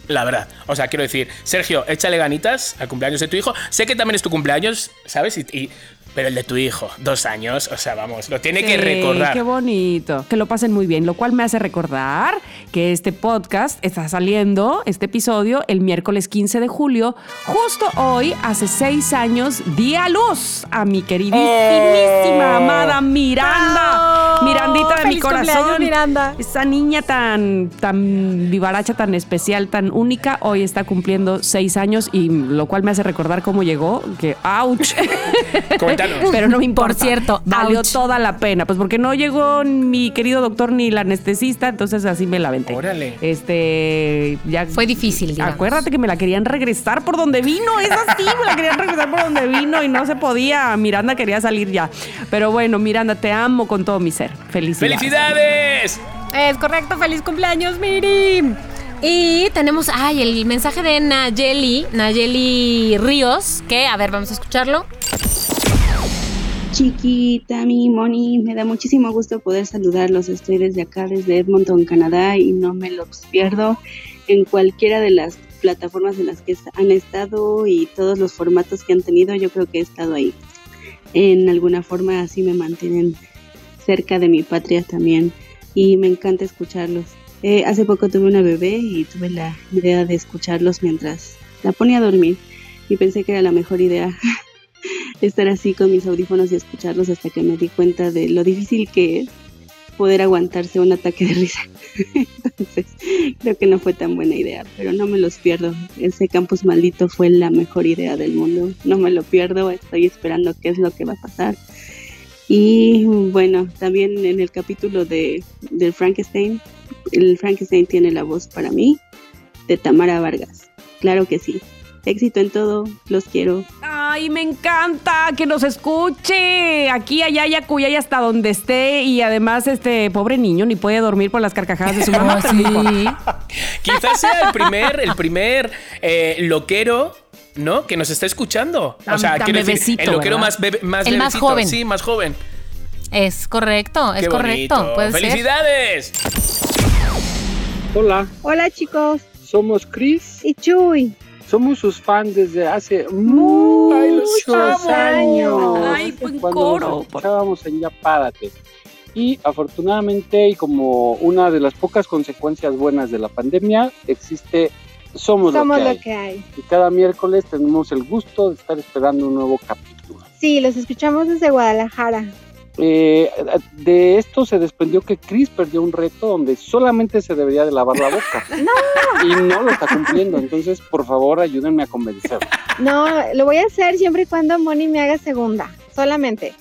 La verdad. O sea, quiero decir, Sergio, échale ganitas al cumpleaños de tu hijo. Sé que también es tu cumpleaños, ¿sabes? Y, pero el de tu hijo, dos años, o sea, vamos, lo tiene que recordar. Qué bonito. Que lo pasen muy bien, lo cual me hace recordar que este podcast está saliendo, este episodio, el miércoles 15 de julio. Justo hoy, hace seis años, di a luz a mi queridísima, amada Miranda. Mirandita de mi ¡Feliz cumpleaños, corazón. Miranda! Esa niña tan, tan vivaracha, tan especial, tan única, hoy está cumpliendo seis años y lo cual me hace recordar cómo llegó, que ¡ouch! Pero no me importa. Por cierto, valió ouch. toda la pena, pues porque no llegó mi querido doctor ni la anestesista, entonces así me la aventé. Órale. Este, ya Fue difícil, digamos. Acuérdate que me la querían regresar por donde vino, es así, me la querían regresar por donde vino y no se podía. Miranda quería salir ya. Pero bueno, Miranda, te amo con todo mi ser. Felicidades. ¡Felicidades! Es correcto, feliz cumpleaños, Miri. Y tenemos, ay, el mensaje de Nayeli, Nayeli Ríos, que, a ver, vamos a escucharlo. Chiquita, mi Moni, me da muchísimo gusto poder saludarlos. Estoy desde acá, desde Edmonton, Canadá, y no me los pierdo en cualquiera de las plataformas en las que han estado y todos los formatos que han tenido. Yo creo que he estado ahí. En alguna forma así me mantienen cerca de mi patria también y me encanta escucharlos. Eh, hace poco tuve una bebé y tuve la idea de escucharlos mientras la ponía a dormir y pensé que era la mejor idea estar así con mis audífonos y escucharlos hasta que me di cuenta de lo difícil que es poder aguantarse un ataque de risa. Entonces, creo que no fue tan buena idea, pero no me los pierdo. Ese campus maldito fue la mejor idea del mundo. No me lo pierdo, estoy esperando qué es lo que va a pasar. Y bueno, también en el capítulo de, del Frankenstein, el Frankenstein tiene la voz para mí de Tamara Vargas. Claro que sí. Éxito en todo, los quiero. Ay, me encanta que nos escuche. Aquí, allá, y acuya y hasta donde esté. Y además, este pobre niño ni puede dormir por las carcajadas de su mamá. no importa. Quizás sea el primer, el primer eh, loquero. ¿No? Que nos está escuchando. Tan- o sea, quiero decir, el loquero más, bebe- más El más bebecito, joven. Sí, más joven. Es correcto, es correcto. ser. ¡Felicidades! Hola, Hola chicos somos Chris. y Chuy. Somos sus fans desde hace muchos años. Ay, buen cuando coro. nos escuchábamos en Ya Párate. Y afortunadamente, y como una de las pocas consecuencias buenas de la pandemia, existe Somos, Somos lo que lo hay. que hay. Y cada miércoles tenemos el gusto de estar esperando un nuevo capítulo. Sí, los escuchamos desde Guadalajara. Eh, de esto se desprendió que Chris perdió un reto donde solamente se debería de lavar la boca. Y no lo está cumpliendo. Entonces, por favor, ayúdenme a convencerlo. No, lo voy a hacer siempre y cuando Moni me haga segunda. Solamente.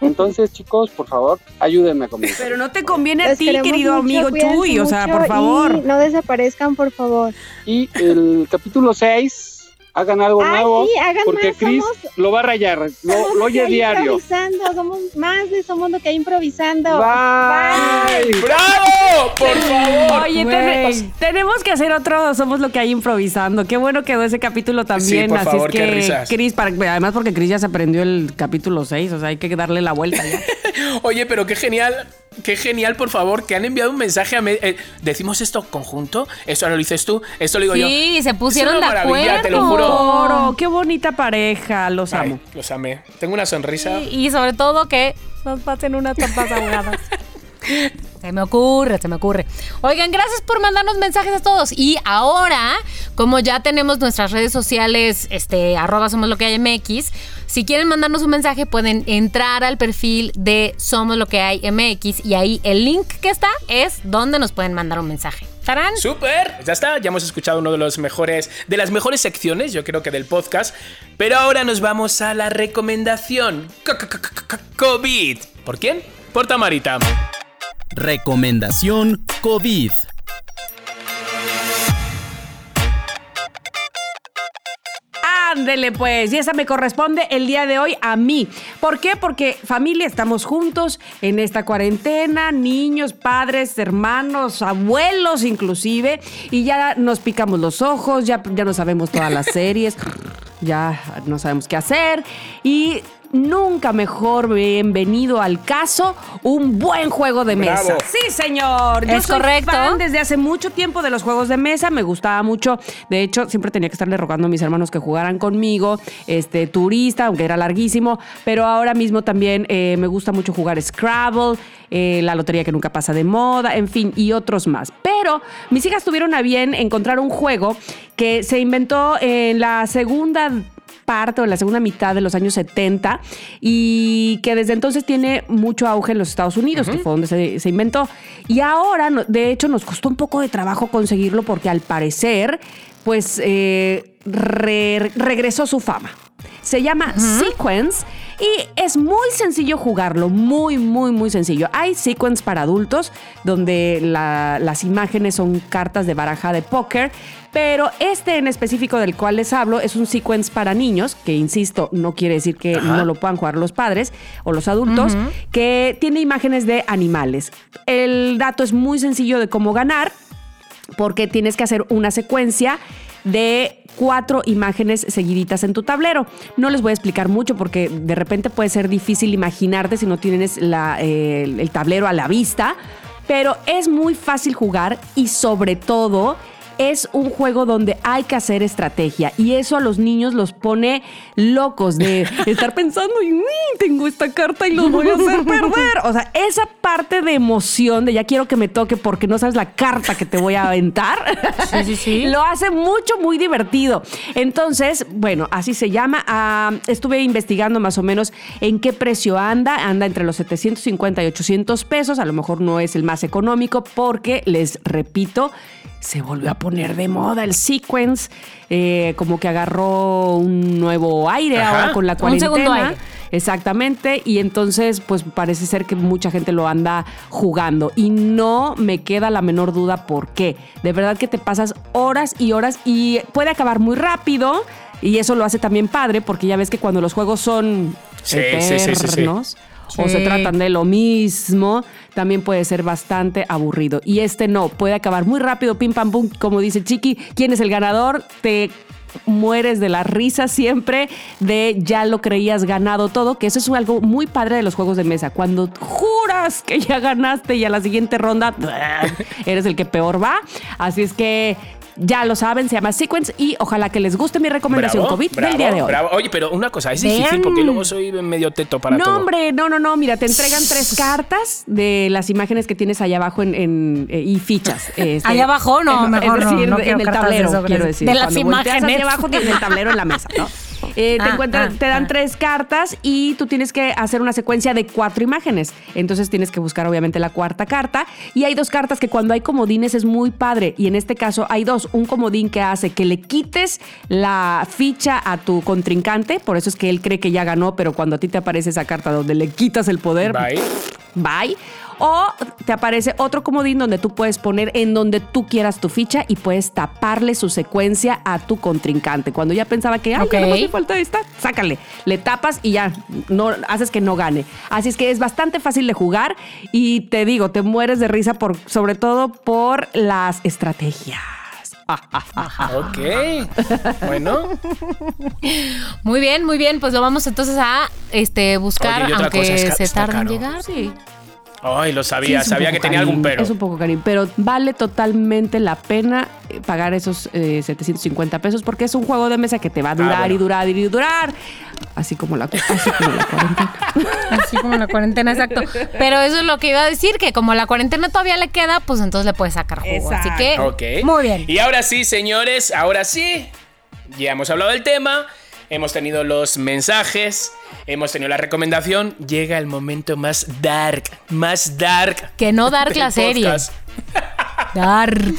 Entonces, chicos, por favor, ayúdenme a convencerlo. Pero no te conviene a Los ti, querido mucho, amigo Chuy. O sea, por favor. y no desaparezcan, por favor. Y el capítulo 6, hagan algo Ay, nuevo. sí, hagan porque Chris lo va a rayar. Lo, Somos lo lo oye que hay diario. improvisando, somos más de Somos lo que hay improvisando. Bye. ¡Bravo! ¡Por favor! Oye, ten- tenemos que hacer otro Somos lo que hay improvisando. Qué bueno quedó ese capítulo también. Sí, por Así favor, es qué que, risas. Cris, para- además porque Cris ya se aprendió el capítulo 6, o sea, hay que darle la vuelta ya. Oye, pero qué genial, qué genial, por favor, que han enviado un mensaje a... me- eh, ¿Decimos esto conjunto? ¿Esto ahora lo dices tú? ¿Esto lo digo yo? Sí, se pusieron Es de una maravilla, acuerdo. te lo juro. Oro, qué bonita pareja, los Ay, amo. los amé. Tengo una sonrisa. Y, y sobre todo que nos pasen unas tapas ahogadas. Se me ocurre, se me ocurre. Oigan, gracias por mandarnos mensajes a todos. Y ahora, como ya tenemos nuestras redes sociales, este, arroba somos lo si quieren mandarnos un mensaje, pueden entrar al perfil de Somos lo y ahí el link que está es donde nos pueden mandar un mensaje. ¿Tarán? ¡Súper! Ya está, ya hemos escuchado uno de los mejores, de las mejores secciones, yo creo que del podcast. Pero ahora nos vamos a la recomendación co- co- co- co- co- COVID. ¿Por quién? Por Tamarita. Recomendación COVID. Ándele pues, y esa me corresponde el día de hoy a mí. ¿Por qué? Porque familia, estamos juntos en esta cuarentena, niños, padres, hermanos, abuelos inclusive, y ya nos picamos los ojos, ya, ya no sabemos todas las series, ya no sabemos qué hacer, y nunca mejor bienvenido al caso un buen juego de mesa. Bravo. Sí, señor. Yo Es soy correcto. fan desde hace mucho tiempo de los juegos de mesa, me gustaba mucho. De hecho, siempre tenía que estarle rogando a mis hermanos que jugaran conmigo, este turista, aunque era larguísimo, pero ahora mismo también eh, me gusta mucho jugar Scrabble, eh, la lotería que nunca pasa de moda, en fin, y otros más. Pero mis hijas tuvieron a bien encontrar un juego que se inventó en la segunda parte o la segunda mitad de los años 70 y que desde entonces tiene mucho auge en los Estados Unidos, que fue donde se, se inventó. Y ahora, de hecho, nos costó un poco de trabajo conseguirlo porque al parecer, pues, eh, re- regresó su fama. Se llama Sequence y es muy sencillo jugarlo, muy, muy, muy sencillo. Hay Sequence para adultos, donde la- las imágenes son cartas de baraja de póker, pero este en específico del cual les hablo es un Sequence para niños, que insisto, no quiere decir que no lo puedan jugar los padres o los adultos, que tiene imágenes de animales. El dato es muy sencillo de cómo ganar porque tienes que hacer una secuencia de cuatro imágenes seguiditas en tu tablero. No les voy a explicar mucho porque de repente puede ser difícil imaginarte si no tienes la, eh, el tablero a la vista, pero es muy fácil jugar y sobre todo es un juego donde hay que hacer estrategia y eso a los niños los pone locos de estar pensando, y, "Uy, tengo esta carta y los voy a hacer perder. O sea, esa parte de emoción de ya quiero que me toque porque no sabes la carta que te voy a aventar, Sí, sí, sí. lo hace mucho, muy divertido. Entonces, bueno, así se llama. Ah, estuve investigando más o menos en qué precio anda. Anda entre los 750 y 800 pesos. A lo mejor no es el más económico porque, les repito, se volvió a poner de moda el sequence. eh, como que agarró un nuevo aire Ajá. ahora con la Un cuarentena. segundo aire. Exactamente, y entonces pues parece ser que mucha gente lo anda jugando y no me queda la menor duda por qué. De verdad que te pasas horas y horas y puede acabar muy rápido y eso lo hace también padre porque ya ves que cuando los juegos son Sí, sí, sí, sí, sí. o se tratan de lo mismo, también puede ser bastante aburrido. Y este no, puede acabar muy rápido, pim pam pum, como dice Chiqui, ¿quién es el ganador? Te mueres de la risa siempre de ya lo creías ganado todo, que eso es algo muy padre de los juegos de mesa. Cuando juras que ya ganaste y a la siguiente ronda eres el que peor va. Así es que ya lo saben, se llama Sequence y ojalá que les guste mi recomendación Bravo, COVID bravo, del día de hoy. bravo. Oye, pero una cosa, es Vean. difícil porque luego soy medio teto para no, todo. hombre, no, no, no. Mira, te entregan tres cartas de las imágenes que tienes allá abajo en, en- eh, y fichas. Este, Allá abajo, no, es- mejor es no, decir, no en el tablero, quiero decir. De las imágenes. hacia abajo tienes el tablero en la mesa, ¿no? Eh, te, Ah, encuentran- ah, te dan ah. tres cartas y tú tienes que hacer una secuencia de cuatro imágenes. Entonces tienes que buscar obviamente la cuarta carta. Y hay dos cartas que cuando hay comodines es muy padre. Y en este caso hay dos. Un comodín que hace que le quites la ficha a tu contrincante. Por eso es que él cree que ya ganó, pero cuando a ti te aparece esa carta donde le quitas el poder, Bye. bye. O te aparece otro comodín donde tú puedes poner en donde tú quieras tu ficha y puedes taparle su secuencia a tu contrincante. Cuando ya pensaba que, ay, Ok. ya nomás me falta esta, sácale. Le tapas y ya, no haces que no gane. Así es que es bastante fácil de jugar y te digo, te mueres de risa por, sobre todo por las estrategias. Ok. Bueno, Muy bien, muy bien. Pues lo vamos entonces a este buscar, Oye, aunque cosa, es ca- se tarde en llegar. Sí. Ay, lo sabía, Sí, sabía que tenía carín, algún pero. Es un poco cariño, pero vale totalmente la pena eh, pagar esos eh, 750 pesos porque es un juego de mesa que te va a durar Ah, bueno. y durar y durar. Así como la, así como la cuarentena. Así como la cuarentena, exacto. Pero eso es lo que iba a decir, que como la cuarentena todavía le queda, pues entonces le puedes sacar jugo. Así que, Ok. muy bien. Y ahora sí, señores, ahora sí. Ya hemos hablado del tema, hemos tenido los mensajes, hemos tenido la recomendación. Llega el momento más dark, más dark. Que no dark la serie. Dark.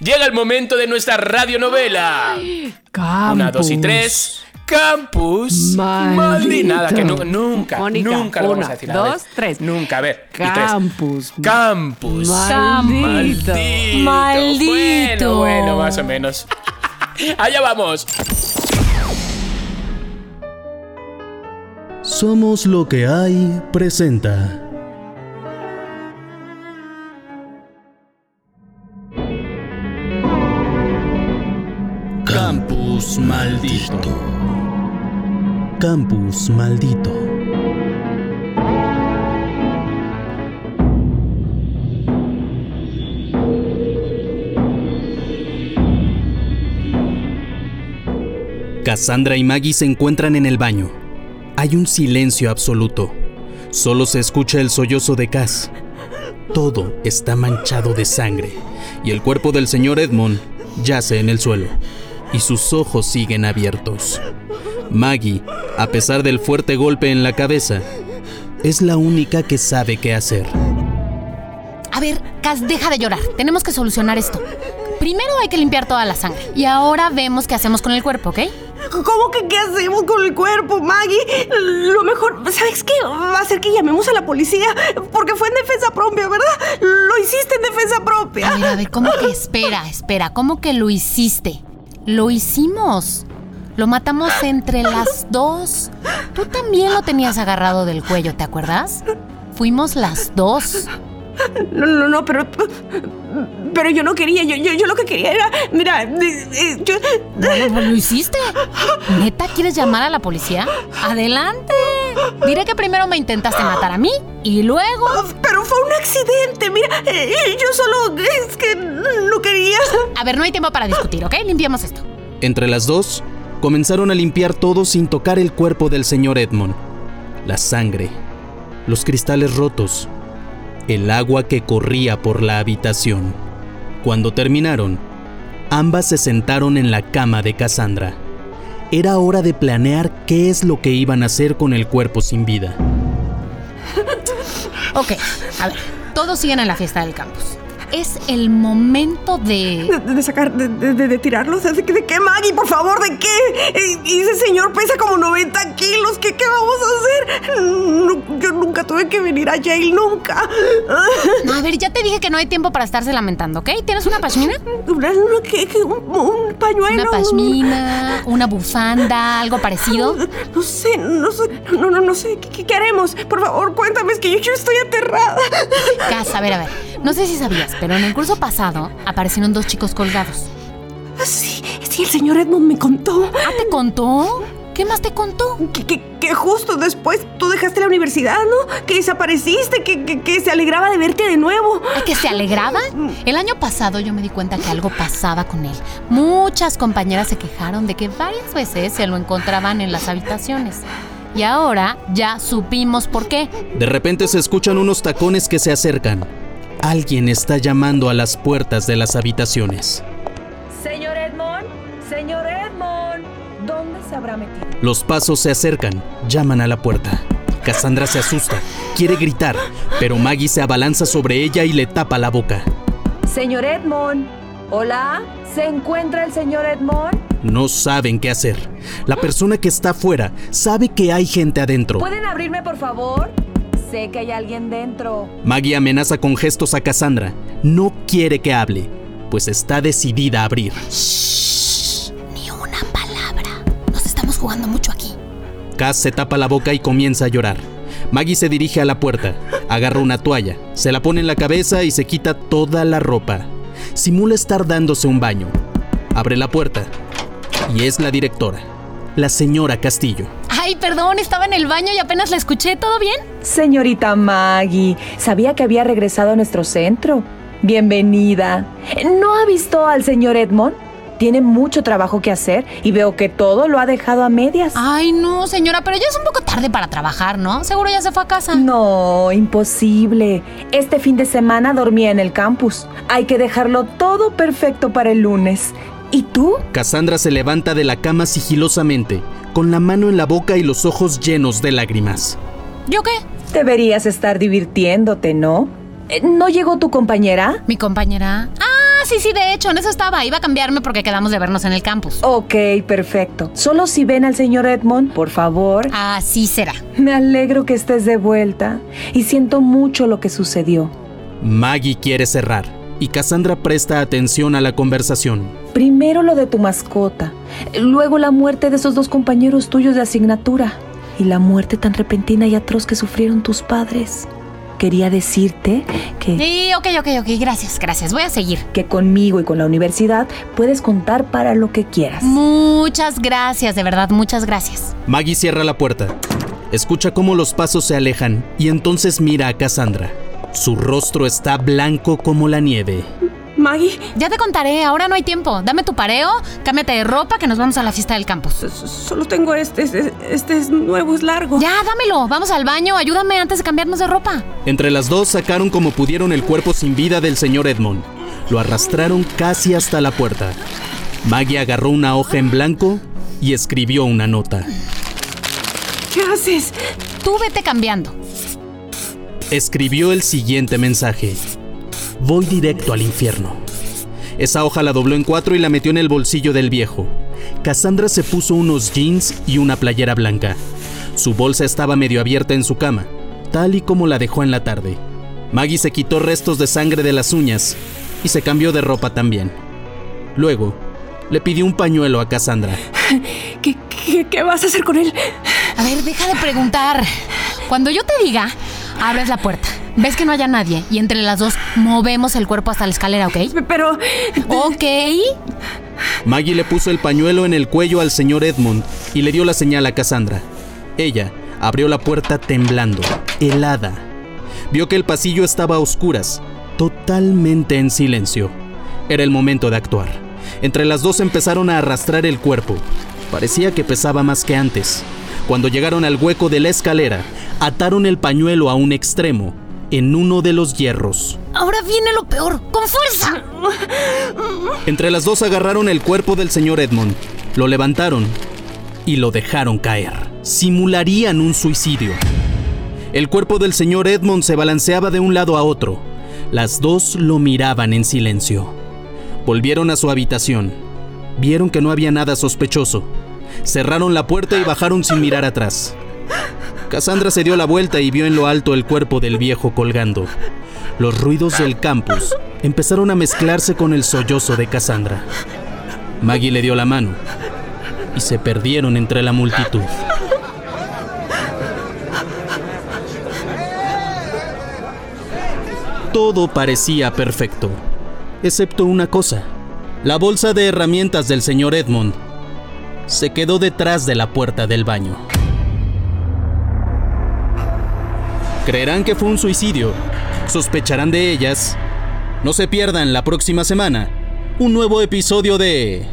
Llega el momento de nuestra radionovela. Una, dos y tres. Campus. Maldito. Nada, que nu- nunca, Mónica, nunca lo vamos a decir. dos, tres. Nunca, a ver. y tres. Campus. Campus. Maldito. Maldito. Bueno, bueno, más o menos. Allá vamos. Somos lo que hay presenta. Campus maldito. Campus maldito. Cassandra y Maggie se encuentran en el baño. Hay un silencio absoluto. Solo se escucha el sollozo de Cass. Todo está manchado de sangre y el cuerpo del señor Edmond yace en el suelo y sus ojos siguen abiertos. Maggie, a pesar del fuerte golpe en la cabeza, es la única que sabe qué hacer. A ver, Cas, deja de llorar. Tenemos que solucionar esto. Primero hay que limpiar toda la sangre. Y ahora vemos qué hacemos con el cuerpo, ¿ok? ¿Cómo que qué hacemos con el cuerpo, Maggie? Lo mejor, ¿sabes qué? Va a ser que llamemos a la policía porque fue en defensa propia, ¿verdad? Lo hiciste en defensa propia. A ver, a ver, ¿cómo que espera, espera? ¿Cómo que lo hiciste? Lo hicimos. Lo matamos entre las dos. Tú también lo tenías agarrado del cuello, ¿te acuerdas? Fuimos las dos. No, no, no, pero. Pero yo no quería, yo, yo, yo lo que quería era. Mira, eh, eh, yo. Bueno, lo hiciste. ¿Neta quieres llamar a la policía? Adelante. Diré que primero me intentaste matar a mí y luego... Pero fue un accidente, mira. eh, yo solo es que no quería. A ver, no hay tiempo para discutir, ¿ok? Limpiemos esto. Entre las dos, comenzaron a limpiar todo sin tocar el cuerpo del señor Edmond. La sangre, los cristales rotos, el agua que corría por la habitación. Cuando terminaron, ambas se sentaron en la cama de Cassandra. Era hora de planear qué es lo que iban a hacer con el cuerpo sin vida. Ok, a ver, todos siguen en la fiesta del campus. Es el momento de... De, de sacar, de, de, de tirarlos. ¿De, qué, Maggie? Por favor, ¿de qué? Eh, Y ese señor pesa como 90 kilos. ¿Qué, qué vamos a hacer? Yo nunca tuve que venir a Yale, nunca. A ver, ya te dije que no hay tiempo para estarse lamentando, ¿ok? ¿Tienes una pashmina? ¿Una, una qué? qué? ¿Un, un pañuelo? Una pashmina, una bufanda, algo parecido. No sé, no sé, no, no, no sé. ¿Qué, qué haremos? Por favor, cuéntame, es que yo, yo estoy aterrada. Gas, a ver, a ver. No sé si sabías, pero en el curso pasado aparecieron dos chicos colgados. Sí, sí, el señor Edmond me contó. ¿Ah, te contó? ¿Qué más te contó? Que, que, que justo después tú dejaste la universidad, ¿no? Que desapareciste, que, que, que se alegraba de verte de nuevo. ¿Ay, ¿Que se alegraba? El año pasado yo me di cuenta que algo pasaba con él. Muchas compañeras se quejaron de que varias veces se lo encontraban en las habitaciones. Y ahora ya supimos por qué. De repente se escuchan unos tacones que se acercan. Alguien está llamando a las puertas de las habitaciones. Señor Edmond, señor Edmond, ¿dónde se habrá metido? Los pasos se acercan, llaman a la puerta. Cassandra se asusta, quiere gritar, pero Maggie se abalanza sobre ella y le tapa la boca. Señor Edmond, hola, ¿se encuentra el señor Edmond? No saben qué hacer. La persona que está afuera sabe que hay gente adentro. ¿Pueden abrirme, por favor? Sé que hay alguien dentro. Maggie amenaza con gestos a Cassandra. No quiere que hable, pues está decidida a abrir. Ni una palabra. Nos estamos jugando mucho aquí. Cass se tapa la boca y comienza a llorar. Maggie se dirige a la puerta, agarra una toalla, se la pone en la cabeza y se quita toda la ropa. Simula estar dándose un baño. Abre la puerta y es la directora, la señora Castillo. Ay, perdón, estaba en el baño y apenas la escuché. ¿Todo bien? Señorita Maggie, sabía que había regresado a nuestro centro. Bienvenida. ¿No ha visto al señor Edmond? Tiene mucho trabajo que hacer y veo que todo lo ha dejado a medias. Ay, no, señora, pero ya es un poco tarde para trabajar, ¿no? Seguro ya se fue a casa. No, imposible. Este fin de semana dormía en el campus. Hay que dejarlo todo perfecto para el lunes. ¿Y tú? Cassandra se levanta de la cama sigilosamente, con la mano en la boca y los ojos llenos de lágrimas. ¿Yo qué? Deberías estar divirtiéndote, ¿no? Eh, ¿No llegó tu compañera? ¿Mi compañera? Ah, sí, sí, de hecho, en eso estaba. Iba a cambiarme porque quedamos de vernos en el campus. Ok, perfecto. Solo si ven al señor Edmond, por favor. Así será. Me alegro que estés de vuelta y siento mucho lo que sucedió. Maggie quiere cerrar y Cassandra presta atención a la conversación. Primero lo de tu mascota, luego la muerte de esos dos compañeros tuyos de asignatura y la muerte tan repentina y atroz que sufrieron tus padres. Quería decirte que... Sí, ok, ok, ok, gracias, gracias. Voy a seguir. Que conmigo y con la universidad puedes contar para lo que quieras. Muchas gracias, de verdad, muchas gracias. Maggie cierra la puerta. Escucha cómo los pasos se alejan y entonces mira a Cassandra. Su rostro está blanco como la nieve. Maggie. Ya te contaré, ahora no hay tiempo. Dame tu pareo, cámbiate de ropa que nos vamos a la fiesta del campus. Solo tengo este, este, este es nuevo, es largo. Ya, dámelo. Vamos al baño, ayúdame antes de cambiarnos de ropa. Entre las dos sacaron como pudieron el cuerpo sin vida del señor Edmond. Lo arrastraron casi hasta la puerta. Maggie agarró una hoja en blanco y escribió una nota. ¿Qué haces? Tú vete cambiando. Escribió el siguiente mensaje. Voy directo al infierno. Esa hoja la dobló en cuatro y la metió en el bolsillo del viejo. Cassandra se puso unos jeans y una playera blanca. Su bolsa estaba medio abierta en su cama, tal y como la dejó en la tarde. Maggie se quitó restos de sangre de las uñas y se cambió de ropa también. Luego, le pidió un pañuelo a Cassandra. ¿Qué, qué, qué vas a hacer con él? A ver, deja de preguntar. Cuando yo te diga, abres la puerta. Ves que no haya nadie y entre las dos movemos el cuerpo hasta la escalera, ¿ok? Pero... Ok. Maggie le puso el pañuelo en el cuello al señor Edmund y le dio la señal a Cassandra. Ella Abrió la puerta temblando, helada. Vio que el pasillo estaba a oscuras, totalmente en silencio. Era el momento de actuar. Entre las dos empezaron a arrastrar el cuerpo. Parecía que pesaba más que antes. Cuando llegaron al hueco de la escalera, ataron el pañuelo a un extremo, en uno de los hierros. Ahora viene lo peor. ¡Con fuerza! Entre las dos agarraron el cuerpo del señor Edmond, lo levantaron y lo dejaron caer. Simularían un suicidio. El cuerpo del señor Edmond se balanceaba de un lado a otro. Las dos lo miraban en silencio. Volvieron a su habitación. Vieron que no había nada sospechoso. Cerraron la puerta y bajaron sin mirar atrás. Cassandra se dio la vuelta y vio en lo alto el cuerpo del viejo colgando. Los ruidos del campus empezaron a mezclarse con el sollozo de Cassandra. Maggie le dio la mano y se perdieron entre la multitud. Todo parecía perfecto, excepto una cosa. La bolsa de herramientas del señor Edmond se quedó detrás de la puerta del baño. Creerán que fue un suicidio, sospecharán de ellas. No se pierdan la próxima semana un nuevo episodio de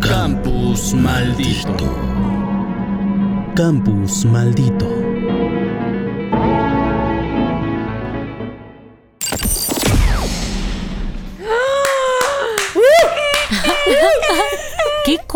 Campus Maldito. Campus Maldito.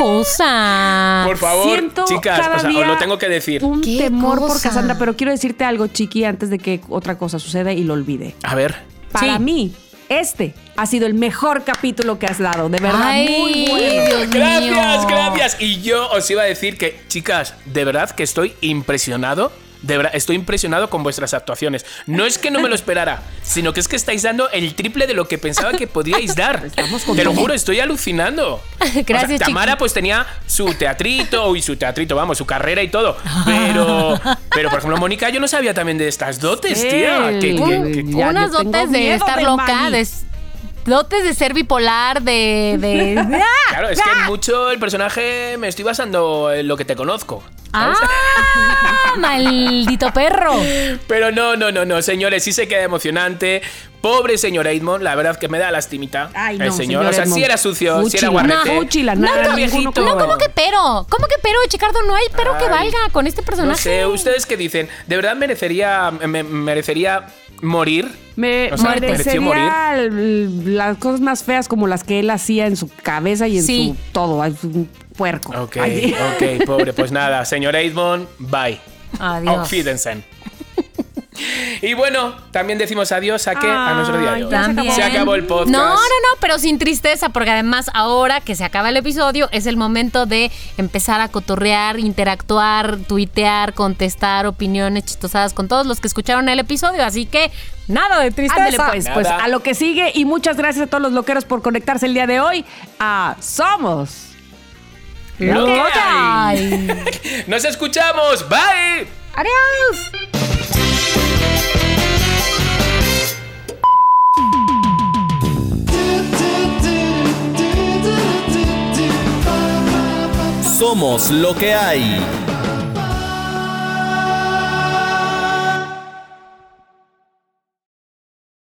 Cosa! Por favor, Siento chicas, cada o sea, os día lo tengo que decir. Un ¿Qué temor por? Cassandra, pero quiero decirte algo, Chiqui, antes de que otra cosa suceda y lo olvide. A ver. Para Sí. mí, este ha sido el mejor capítulo que has dado, de verdad, Ay, muy bueno. Dios Gracias, mío. gracias. Y yo os iba a decir que, chicas, de verdad que estoy impresionado. De verdad, estoy impresionado con vuestras actuaciones. No es que no me lo esperara, sino que es que estáis dando el triple de lo que pensaba que podíais dar. Te lo juro, estoy alucinando. Gracias, O sea, Tamara pues tenía su teatrito y su teatrito, vamos, su carrera y todo. Pero, pero por ejemplo, Mónica, yo no sabía también de estas dotes, tía. Que- que- que- Ya, Unas dotes de miedo estar loca, de dotes de ser bipolar, de. de... Claro, es que mucho el personaje me estoy basando en lo que te conozco. ¡Ah! ¡Maldito perro! Pero no, no, no, no, señores, sí se queda emocionante. Pobre señor Edmond, la verdad que me da lastimita. Ay, no, el señor, señor o sea, Edmond. sí era sucio, sí era guarrete. No, fúchila, No, nada, ninguno viejito. como No, ¿cómo que pero? ¿Cómo que pero, Chicardo? No hay pero que Ay, valga con este No personaje. sé, ¿ustedes qué dicen? ¿De verdad merecería, me- merecería morir? Me O sea, ¿mereció merecería l- las cosas más feas como las que él hacía en su cabeza y en Sí. su todo. Es un puerco. Ok, Ay, ok, pobre, pues nada, señor Edmond, bye. Adiós. Auf Wiedersehen. Y bueno, también decimos adiós a qué? A nuestro día de hoy. También. Se acabó el podcast. No, no, no, pero sin tristeza, porque además ahora que se acaba el episodio es el momento de empezar a cotorrear, interactuar, tuitear, contestar opiniones chistosadas con todos los que escucharon el episodio. Así que nada de tristeza. Ándale, pues, pues a lo que sigue y muchas gracias a todos los loqueros por conectarse el día de hoy a Somos. Lo que hay. Nos escuchamos. Bye. Adiós. Somos lo que hay.